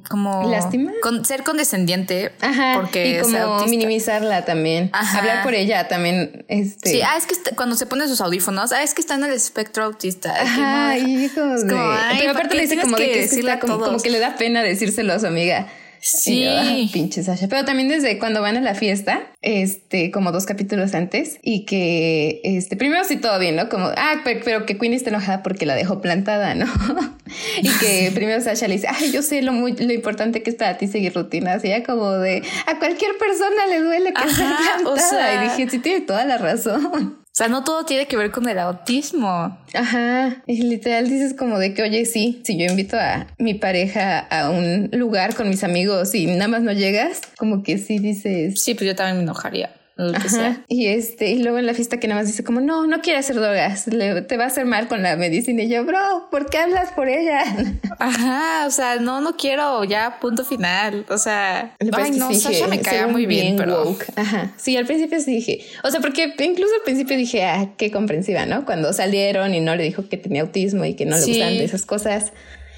como... ¿Lástima? Con, ser condescendiente. Ajá, porque y como minimizarla también. Ajá. Hablar por ella también. Este. Sí, ah, es que está- cuando se pone sus audífonos, ah, es que está en el espectro autista. Ajá, como Es de- como, ay, Pero ¿por aparte le dice como de que es está como, que le da pena decírselo a su amiga. Sí. Y yo, "Ah, pinche Sasha. Pero también desde cuando van a la fiesta, este, como dos capítulos antes, y que, este, primero sí todo bien, ¿no? Como, ah, pero, pero que Queenie está enojada porque la dejó plantada, ¿no? y que primero Sasha le dice, ay, yo sé lo muy, lo importante que es para ti seguir rutinas. Y ella como de, a cualquier persona le duele que esté Ajá, plantada. o sea- y dije, sí, tiene toda la razón. O sea, no todo tiene que ver con el autismo. Ajá, y literal dices como de que, oye, sí, si yo invito a mi pareja a un lugar con mis amigos y nada más no llegas, como que sí dices... Sí, pues yo también me enojaría. Lo que Ajá. sea. Y este, y luego en la fiesta que nada más dice como, no, no quiere hacer drogas, le- te va a hacer mal con la medicina. Y yo, bro, ¿por qué hablas por ella? Ajá, o sea, no, no quiero, ya, punto final. O sea, ay, no, Sasha me caía muy bien, pero. woke. Ajá. Sí, al principio sí dije. O sea, porque incluso al principio dije, ah, qué comprensiva, ¿no? Cuando salieron y no le dijo que tenía autismo y que no le Sí. gustaban de esas cosas.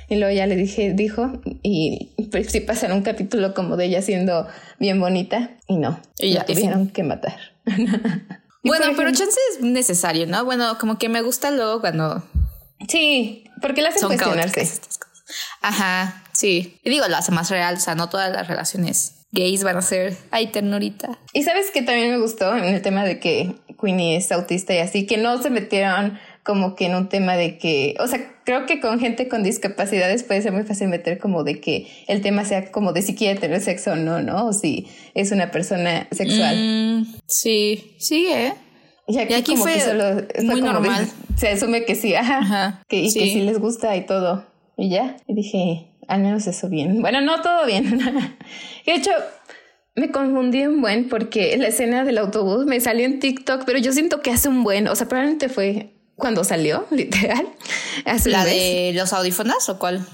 Y luego ya le dije, dijo, y pues sí pasaron un capítulo como de ella siendo bien bonita y no. Y ya, la tuvieron que matar. Bueno, pero chance es necesario, ¿no? Bueno, como que me gusta luego cuando Sí, porque la hacen son cuestionarse. caóticas. Ajá, sí. Y digo, lo hace más real, o sea, no todas las relaciones gays van a ser, ay, ternurita. Y sabes que también me gustó en el tema de que Queenie es autista y así, que no se metieron como que en un tema de que, o sea, creo que con gente con discapacidades puede ser muy fácil meter como de que el tema sea como de si quiere tener sexo o no, ¿no? O si es una persona sexual. Mm, sí, sí, ¿eh? Y aquí, y aquí como fue que solo fue muy como de- normal. se asume que sí, ajá, Ajá, que, y sí. que sí les gusta y todo. Y ya, y dije, al menos eso bien. Bueno, no todo bien. de hecho, me confundí un buen porque la escena del autobús me salió en TikTok, pero yo siento que hace un buen, o sea, probablemente fue cuando salió, literal. ¿La de los audífonos o cuál?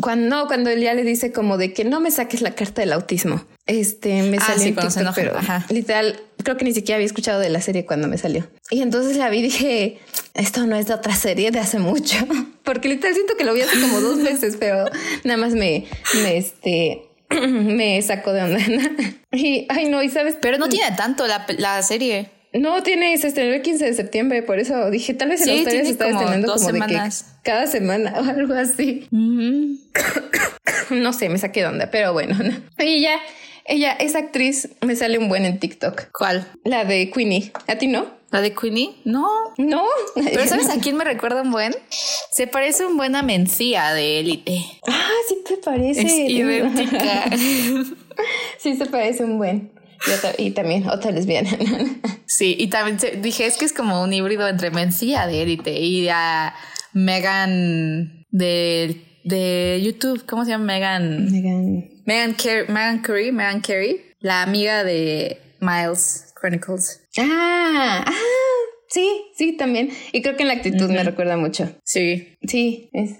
Cuando, no, cuando él ya le dice como de que no me saques la carta del autismo. Este, me Ah, salió sí, en TikTok, enoja, pero ajá. literal, creo que ni siquiera había escuchado de la serie cuando me salió. Y entonces la vi y dije, esto no es de otra serie de hace mucho. Porque literal siento que lo vi hace como dos meses, pero nada más me, me, este, me sacó de onda. y, ay no, y sabes, Pero no tiene tanto la, la serie. No tiene, se estrenó el 15 de septiembre, por eso dije, tal vez en Sí, Australia se está como estrenando como de semanas. que cada semana o algo así. No sé, me saqué de onda, pero bueno. Y ya, ella, esa actriz me sale un buen en TikTok. ¿Cuál? La de Queenie. ¿A ti no? ¿La de Queenie? No. No. Pero ¿sabes a quién me recuerda un buen? Se parece un buen a Mencía de Élite. Ah, sí te parece. Es idéntica. Sí se parece un buen. Y, también otra lesbiana. sí, y también dije, es que es como un híbrido entre Mencía de Élite y a Megan de, de YouTube. ¿Cómo se llama Megan? Megan. Megan, Megan Curry, Megan Carey, la amiga de Miles Chronicles. Ah, ah, sí, sí, también. Y creo que en la actitud me recuerda mucho. Sí. Sí, es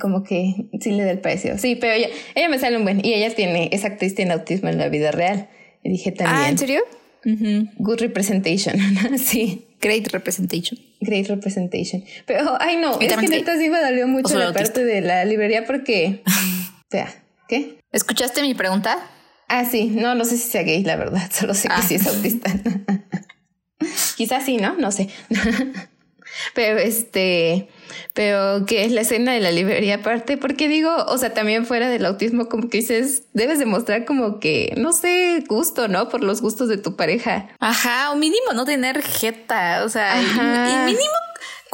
como que sí le da el parecido. Sí, pero ella, ella me sale un buen. Y ella tiene, esa actriz tiene autismo en la vida real. Y dije también. Ah, ¿en serio? Good representation. sí. Great representation. Great representation. Pero, ay no, es que neta sí me dolió mucho la parte de la librería porque. o sea, ¿qué? ¿Escuchaste mi pregunta? Ah, sí. No, no sé si sea gay, la verdad. Solo sé que sí es ah. autista. Quizás sí, ¿no? No sé. pero este, pero que es la escena de la librería aparte, porque digo, o sea, también fuera del autismo, como que dices, debes demostrar como que, no sé, gusto, ¿no? Por los gustos de tu pareja. Ajá, o mínimo no tener jeta, o sea, y, mínimo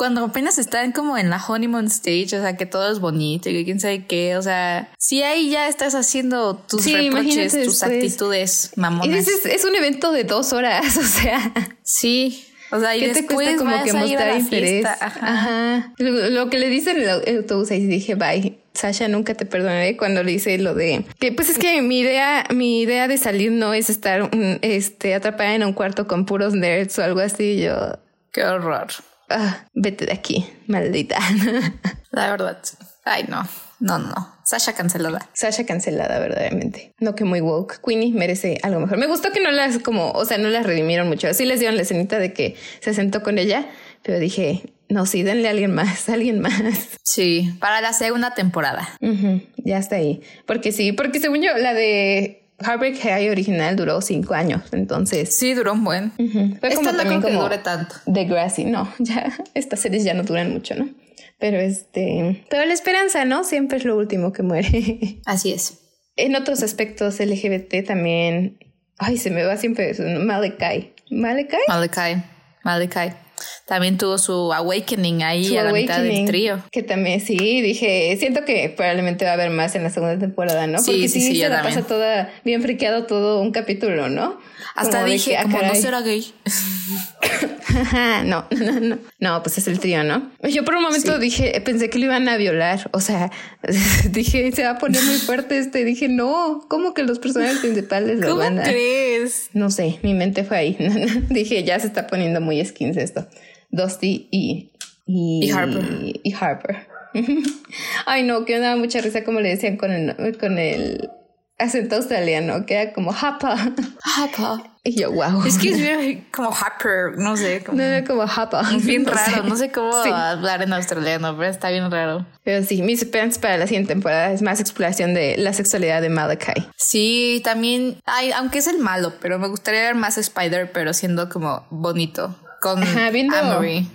cuando apenas están como en la honeymoon stage, o sea, que todo es bonito y que quién sabe qué, o sea, si ahí ya estás haciendo tus reproches, tus actitudes mamonas. Y dices, es un evento de dos horas, o sea. Sí. O sea, y después como que mostrar interés. Ajá. Lo, que le dice el, autobús ahí dije, bye. Sasha, nunca te perdonaré cuando le dice lo de que pues es que mi idea, mi idea de salir no es estar este atrapada en un cuarto con puros nerds o algo así. Yo qué horror. Ah, vete de aquí, maldita. La verdad. Ay, no. No, no. Sasha cancelada. Sasha cancelada, verdaderamente. No que muy woke. Queenie merece algo mejor. Me gustó que no las como, o sea, no las redimieron mucho. Sí les dieron la escenita de que se sentó con ella, pero dije, no, sí, denle a alguien más, alguien más. Sí, para la segunda temporada. ya está ahí. Porque sí, porque según yo, la de Heartbreak High original duró cinco años, entonces. Sí, duró un buen. Fue como también como dure tanto. The Grassy, no, ya estas series ya no duran mucho, ¿no? Pero este, pero la esperanza, ¿no? Siempre es lo último que muere. Así es. En otros aspectos LGBT también, ay, se me va siempre eso, Malakai. Malakai. Malakai. Malakai. También tuvo su awakening ahí a la mitad del trío. Que también sí, dije, siento que probablemente va a haber más en la segunda temporada, ¿no? Porque sí, sí, se la pasa toda bien friqueado todo un capítulo, ¿no? Hasta dije, ah, como no será gay. no, no, no, no, pues es el trío, ¿no? Yo por un momento dije, pensé que lo iban a violar, o sea, dije, se va a poner muy fuerte este, dije, no, ¿cómo que los personajes principales lo van a... crees? No sé, mi mente fue ahí, dije, ya se está poniendo muy skins esto. Dusty y... Y, Harper. Y, Harper. Ay, no, que me daba mucha risa como le decían con el, con el acento australiano, que era como Hapa. Hapa. Y yo, wow. Es que es como Harper, no sé. Como, no era como Hapa. Es bien raro, no sé cómo hablar en australiano, pero está bien raro. Pero sí, mis esperanzas para la siguiente temporada es más exploración de la sexualidad de Malachi. Sí, también, ay, aunque es el malo, pero me gustaría ver más Spider, pero siendo como bonito. Con Ajá, viendo, Amory.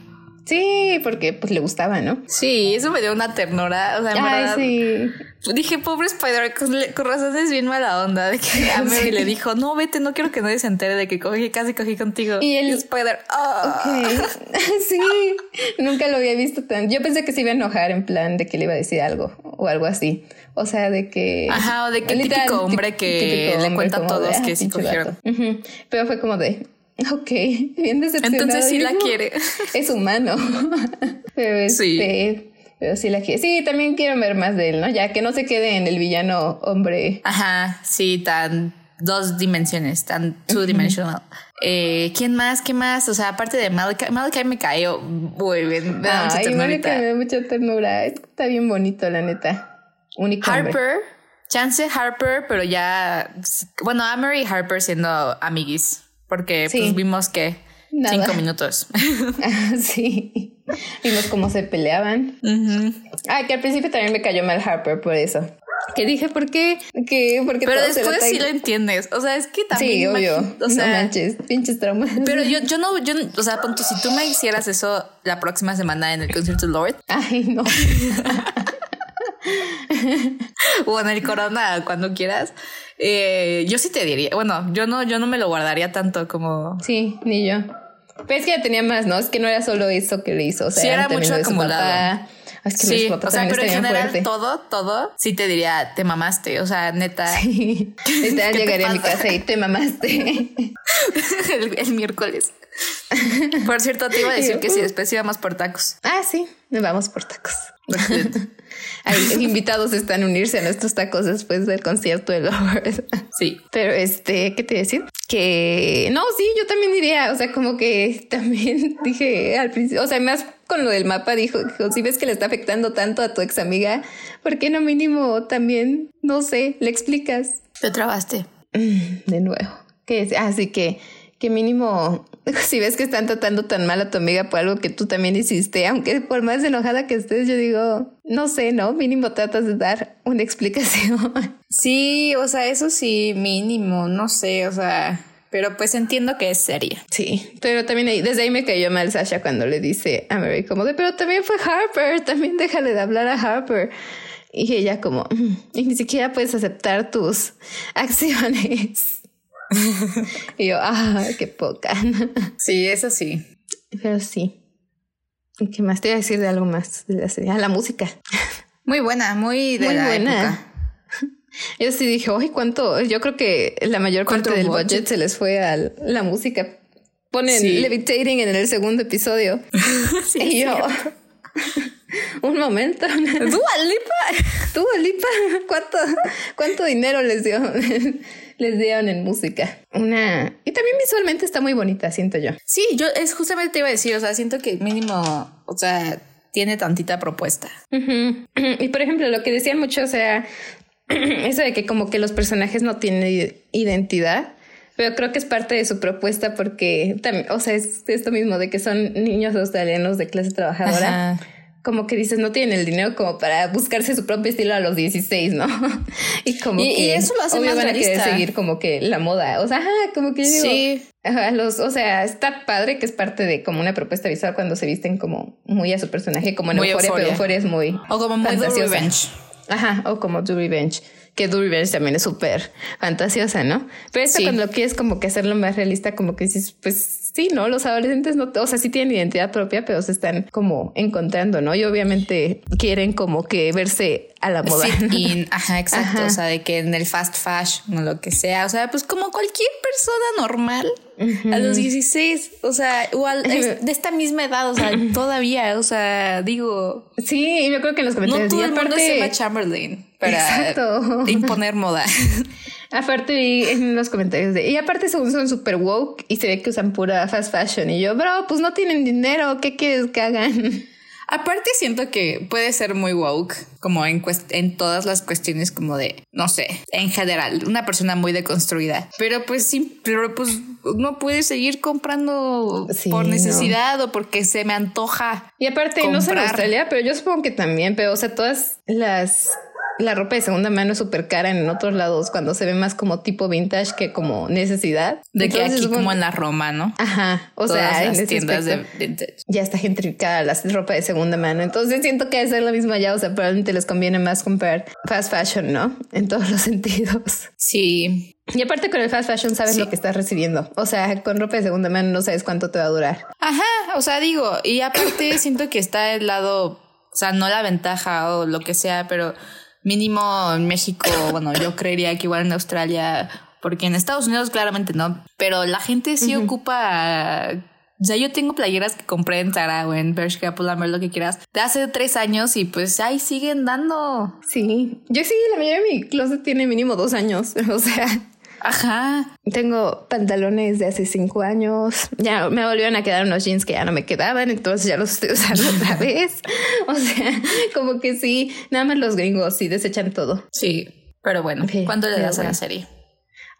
Sí, porque pues le gustaba, ¿no? Sí, eso me dio una ternura. O sea, en verdad. Sí. Dije, pobre Spider, con, razón es bien mala onda de que a Mary le dijo, no, vete, no quiero que nadie se entere de que cogí, casi cogí contigo. Y el Spider, oh. sí, nunca lo había visto tan. Yo pensé que se iba a enojar en plan de que le iba a decir algo o algo así. O sea, de que. Ajá, o de que típico hombre que le cuenta a todos que sí cogieron. Pero fue como de, Ok, bien decepcionado. Entonces sí la quiere. Es humano. pero sí. Este, pero sí la quiere. Sí, también quiero ver más de él, ¿no? Ya que no se quede en el villano hombre. Ajá, sí, tan dos dimensiones, tan two-dimensional. eh, ¿Quién más? ¿Qué más? O sea, aparte de Malachi, Malachi me cayó muy bien. Me da Ay, me da mucha ternura. Está bien bonito, la neta. Único Harper, chance Harper, pero ya. Bueno, Amory y Harper siendo amiguis porque pues vimos que cinco minutos. sí, vimos cómo se peleaban. Ah, que al principio también me cayó mal Harper por eso. Que dije, ¿por qué? Que, porque pero después sí lo entiendes. O sea, es que también. Sí, obvio. O sea, no manches, pinches traumas. Pero yo, yo no, yo, o sea, punto, si tú me hicieras eso la próxima semana en el concierto Lord. Ay, no. o en el Corona, cuando quieras. Eh, yo sí te diría, bueno, yo no, yo no me lo guardaría tanto como. Sí, ni yo. Pero es que ya tenía más, ¿no? Es que no era solo eso que le hizo. O sea, sí, era mucho acumulado. Es que sí, o sea, pero en general todo, todo, sí te diría, te mamaste, o sea, neta. Sí, literal llegaría a mi casa y te mamaste. el, miércoles. Por cierto, te iba a decir que sí, después íbamos por tacos. Ah, sí, nos vamos por tacos. Hay invitados están a unirse a nuestros tacos después del concierto de Lovers. Sí. Pero este, ¿qué te decir? Que no, sí, yo también diría, o sea, como que también dije al principio, o sea, más con lo del mapa dijo, si ves que le está afectando tanto a tu ex amiga, ¿por qué no mínimo también, no sé, le explicas? Te trabaste. Mm, de nuevo. Que así que que mínimo si ves que están tratando tan mal a tu amiga por algo que tú también hiciste, aunque por más enojada que estés, yo digo, no sé, ¿no? Mínimo tratas de dar una explicación. Sí, o sea, eso sí, mínimo, no sé, o sea, pero pues entiendo que es seria. Sí, pero también ahí, desde ahí me cayó mal Sasha cuando le dice a Mary como de, pero también fue Harper, también déjale de hablar a Harper. Y ella como, mm, y ni siquiera puedes aceptar tus acciones. y yo, ah, qué poca. sí, eso sí. Pero sí. ¿Qué más te iba a decir de algo más de la serie? Ah, la música. Muy buena, muy de muy buena. Yo sí dije, uy, cuánto. Yo creo que la mayor parte del budget? se les fue a la música. Ponen Levitating en el segundo episodio. sí, y yo, un momento. Dua Lipa. Dua Lipa. ¿Cuánto, ¿Cuánto dinero les dio? Les dieron en música. Una. Y también visualmente está muy bonita, siento yo. Sí, yo es justamente te iba a decir, o sea, siento que mínimo, o sea, tiene tantita propuesta. Y por ejemplo, lo que decían mucho, o sea, eso de que como que los personajes no tienen identidad. Pero creo que es parte de su propuesta porque también, o sea, es esto mismo de que son niños australianos de clase trabajadora como que dices, no tienen el dinero como para buscarse su propio estilo a los 16, ¿no? y como que y eso lo hace obvio van a querer seguir como que la moda. O sea, como que yo digo, los, o sea, está padre que es parte de como una propuesta visual cuando se visten como muy a su personaje, como en Euphoria, pero Euphoria es muy o como muy Revenge. Ajá, o como Do Revenge que Do Revenge también es súper fantasiosa, ¿no? Pero esto cuando quieres como que hacerlo más realista, como que dices, pues sí, ¿no? Los adolescentes no, o sea, sí tienen identidad propia, pero se están como encontrando, ¿no? Y obviamente quieren como que verse a la moda. Sí, ajá, exacto. O sea, de que en el fast fashion o lo que sea, o sea, pues como cualquier persona normal a los 16, o sea, igual de esta misma edad, o sea, todavía, o sea, digo. Sí, yo creo que en los comentarios. No todo el mundo se llama Chamberlain para imponer moda. Aparte vi en los comentarios de, y aparte según son super woke y se ve que usan pura fast fashion y yo, bro, pues no tienen dinero, ¿qué quieres que hagan? Aparte siento que puede ser muy woke, como en, en todas las cuestiones como de, no sé, en general, una persona muy deconstruida. Pero pues sí, pero pues no puede seguir comprando por necesidad o porque se me antoja. Y aparte, no sé en Australia, pero yo supongo que también, pero o sea, todas las la ropa de segunda mano es súper cara en otros lados cuando se ve más como tipo vintage que como necesidad. De que aquí como en la Roma, ¿no? Ajá. O sea, en tiendas de vintage. Ya está gentrificada la ropa de segunda mano. Entonces siento que es lo mismo allá. O sea, probablemente les conviene más comprar fast fashion, ¿no? En todos los sentidos. Sí. Y aparte con el fast fashion sabes lo que estás recibiendo. O sea, con ropa de segunda mano no sabes cuánto te va a durar. Ajá. O sea, digo, y aparte siento que está el lado, o sea, no la ventaja o lo que sea, pero mínimo en México, bueno, yo creería que igual en Australia, porque en Estados Unidos claramente no, pero la gente sí ocupa... O sea, yo tengo playeras que compré en Zara o en Bershka, Pull&Bear, lo que quieras, de hace tres años y pues ahí siguen dando. Sí, yo sí, la mayoría de mi closet tiene mínimo dos años, o sea... Ajá. Tengo pantalones de hace cinco años. Ya me volvieron a quedar unos jeans que ya no me quedaban, entonces ya los estoy usando otra vez. O sea, como que sí, nada más los gringos sí desechan todo. Sí, pero bueno, ¿cuándo le das a la serie?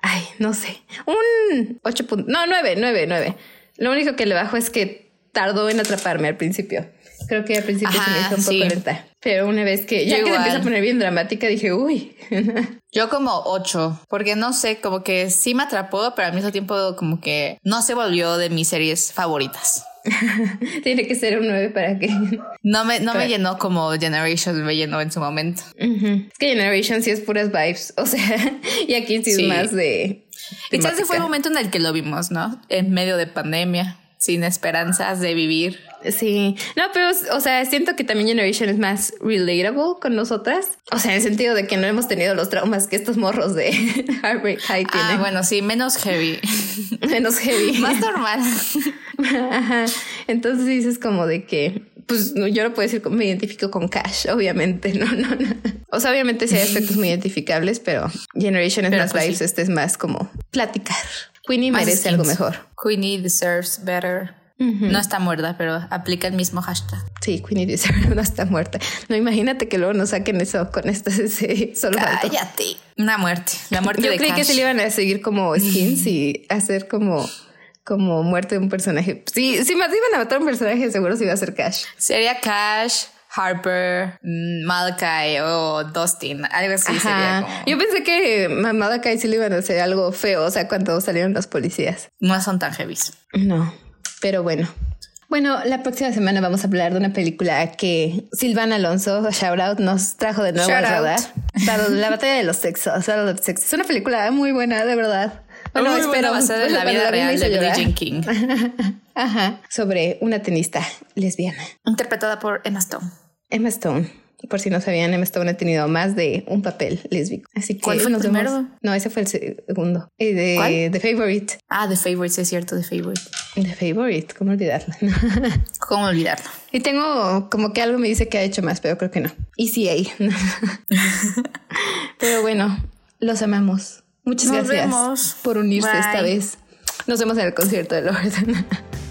Ay, no sé. Un 8 puntos. No, 9, 9, 9. Lo único que le bajo es que tardó en atraparme al principio. Creo que al principio se me hizo un poco lenta. Pero una vez que ya que se empieza a poner bien dramática, dije, uy. Yo como ocho, porque no sé, como que sí me atrapó, pero al mismo tiempo como que no se volvió de mis series favoritas. Tiene que ser un nueve para que... No me, no me llenó como Generation me llenó en su momento. Es que Generation sí es puras vibes, o sea, y aquí sí, es más de... Ese fue el momento en el que lo vimos, ¿no? En medio de pandemia. Sin esperanzas de vivir. Sí, no, pero, o sea, siento que también Generation es más relatable con nosotras. O sea, en el sentido de que no hemos tenido los traumas que estos morros de Heartbreak High ah, tienen. Ah, bueno, sí, menos heavy. menos heavy. más normal. Entonces dices como de que pues yo no puedo decir que me identifico con Cash, obviamente, no, no, no. O sea, obviamente sí hay aspectos muy identificables, pero Generation es más pues vibes, este es más como platicar. Queenie merece algo mejor. Queenie deserves better. No está muerta, pero aplica el mismo hashtag. Sí, Queenie deserves no está muerta. No, imagínate que luego nos saquen eso con esto. solo Cállate. Una muerte. La muerte Yo creí que se le iban a seguir como skins y hacer como como muerte de un personaje. Sí, si más iban a matar un personaje, seguro se iba a ser Cash. Sería Cash, Harper, mm, Malakai o Dustin, algo así sería Yo pensé que Malakai sí le iban a hacer algo feo, o sea, cuando salieron los policías. No son tan heavies. No, pero bueno. Bueno, la próxima semana vamos a hablar de una película que Silvana Alonso, shout out, nos trajo de nuevo a radar. La batalla de los sexos, Es una película muy buena, de verdad. Bueno, Muy espero basada en la vida real de Billie King. Ajá. Sobre una tenista lesbiana. Interpretada por Emma Stone. Emma Stone. Por si no sabían, Emma Stone ha tenido más de un papel lésbico. Así que ¿Cuál fue el primero? No, ese fue el segundo. Eh, de ¿Cuál? The Favorite. Ah, The Favorite, sí es cierto, The Favorite. The Favorite, ¿cómo olvidarlo? ¿Cómo olvidarlo? Y tengo como que algo me dice que ha hecho más, pero creo que no. Y sí hay. pero bueno, los amamos. Muchas gracias por unirse esta vez. Nos vemos en el concierto de Lord.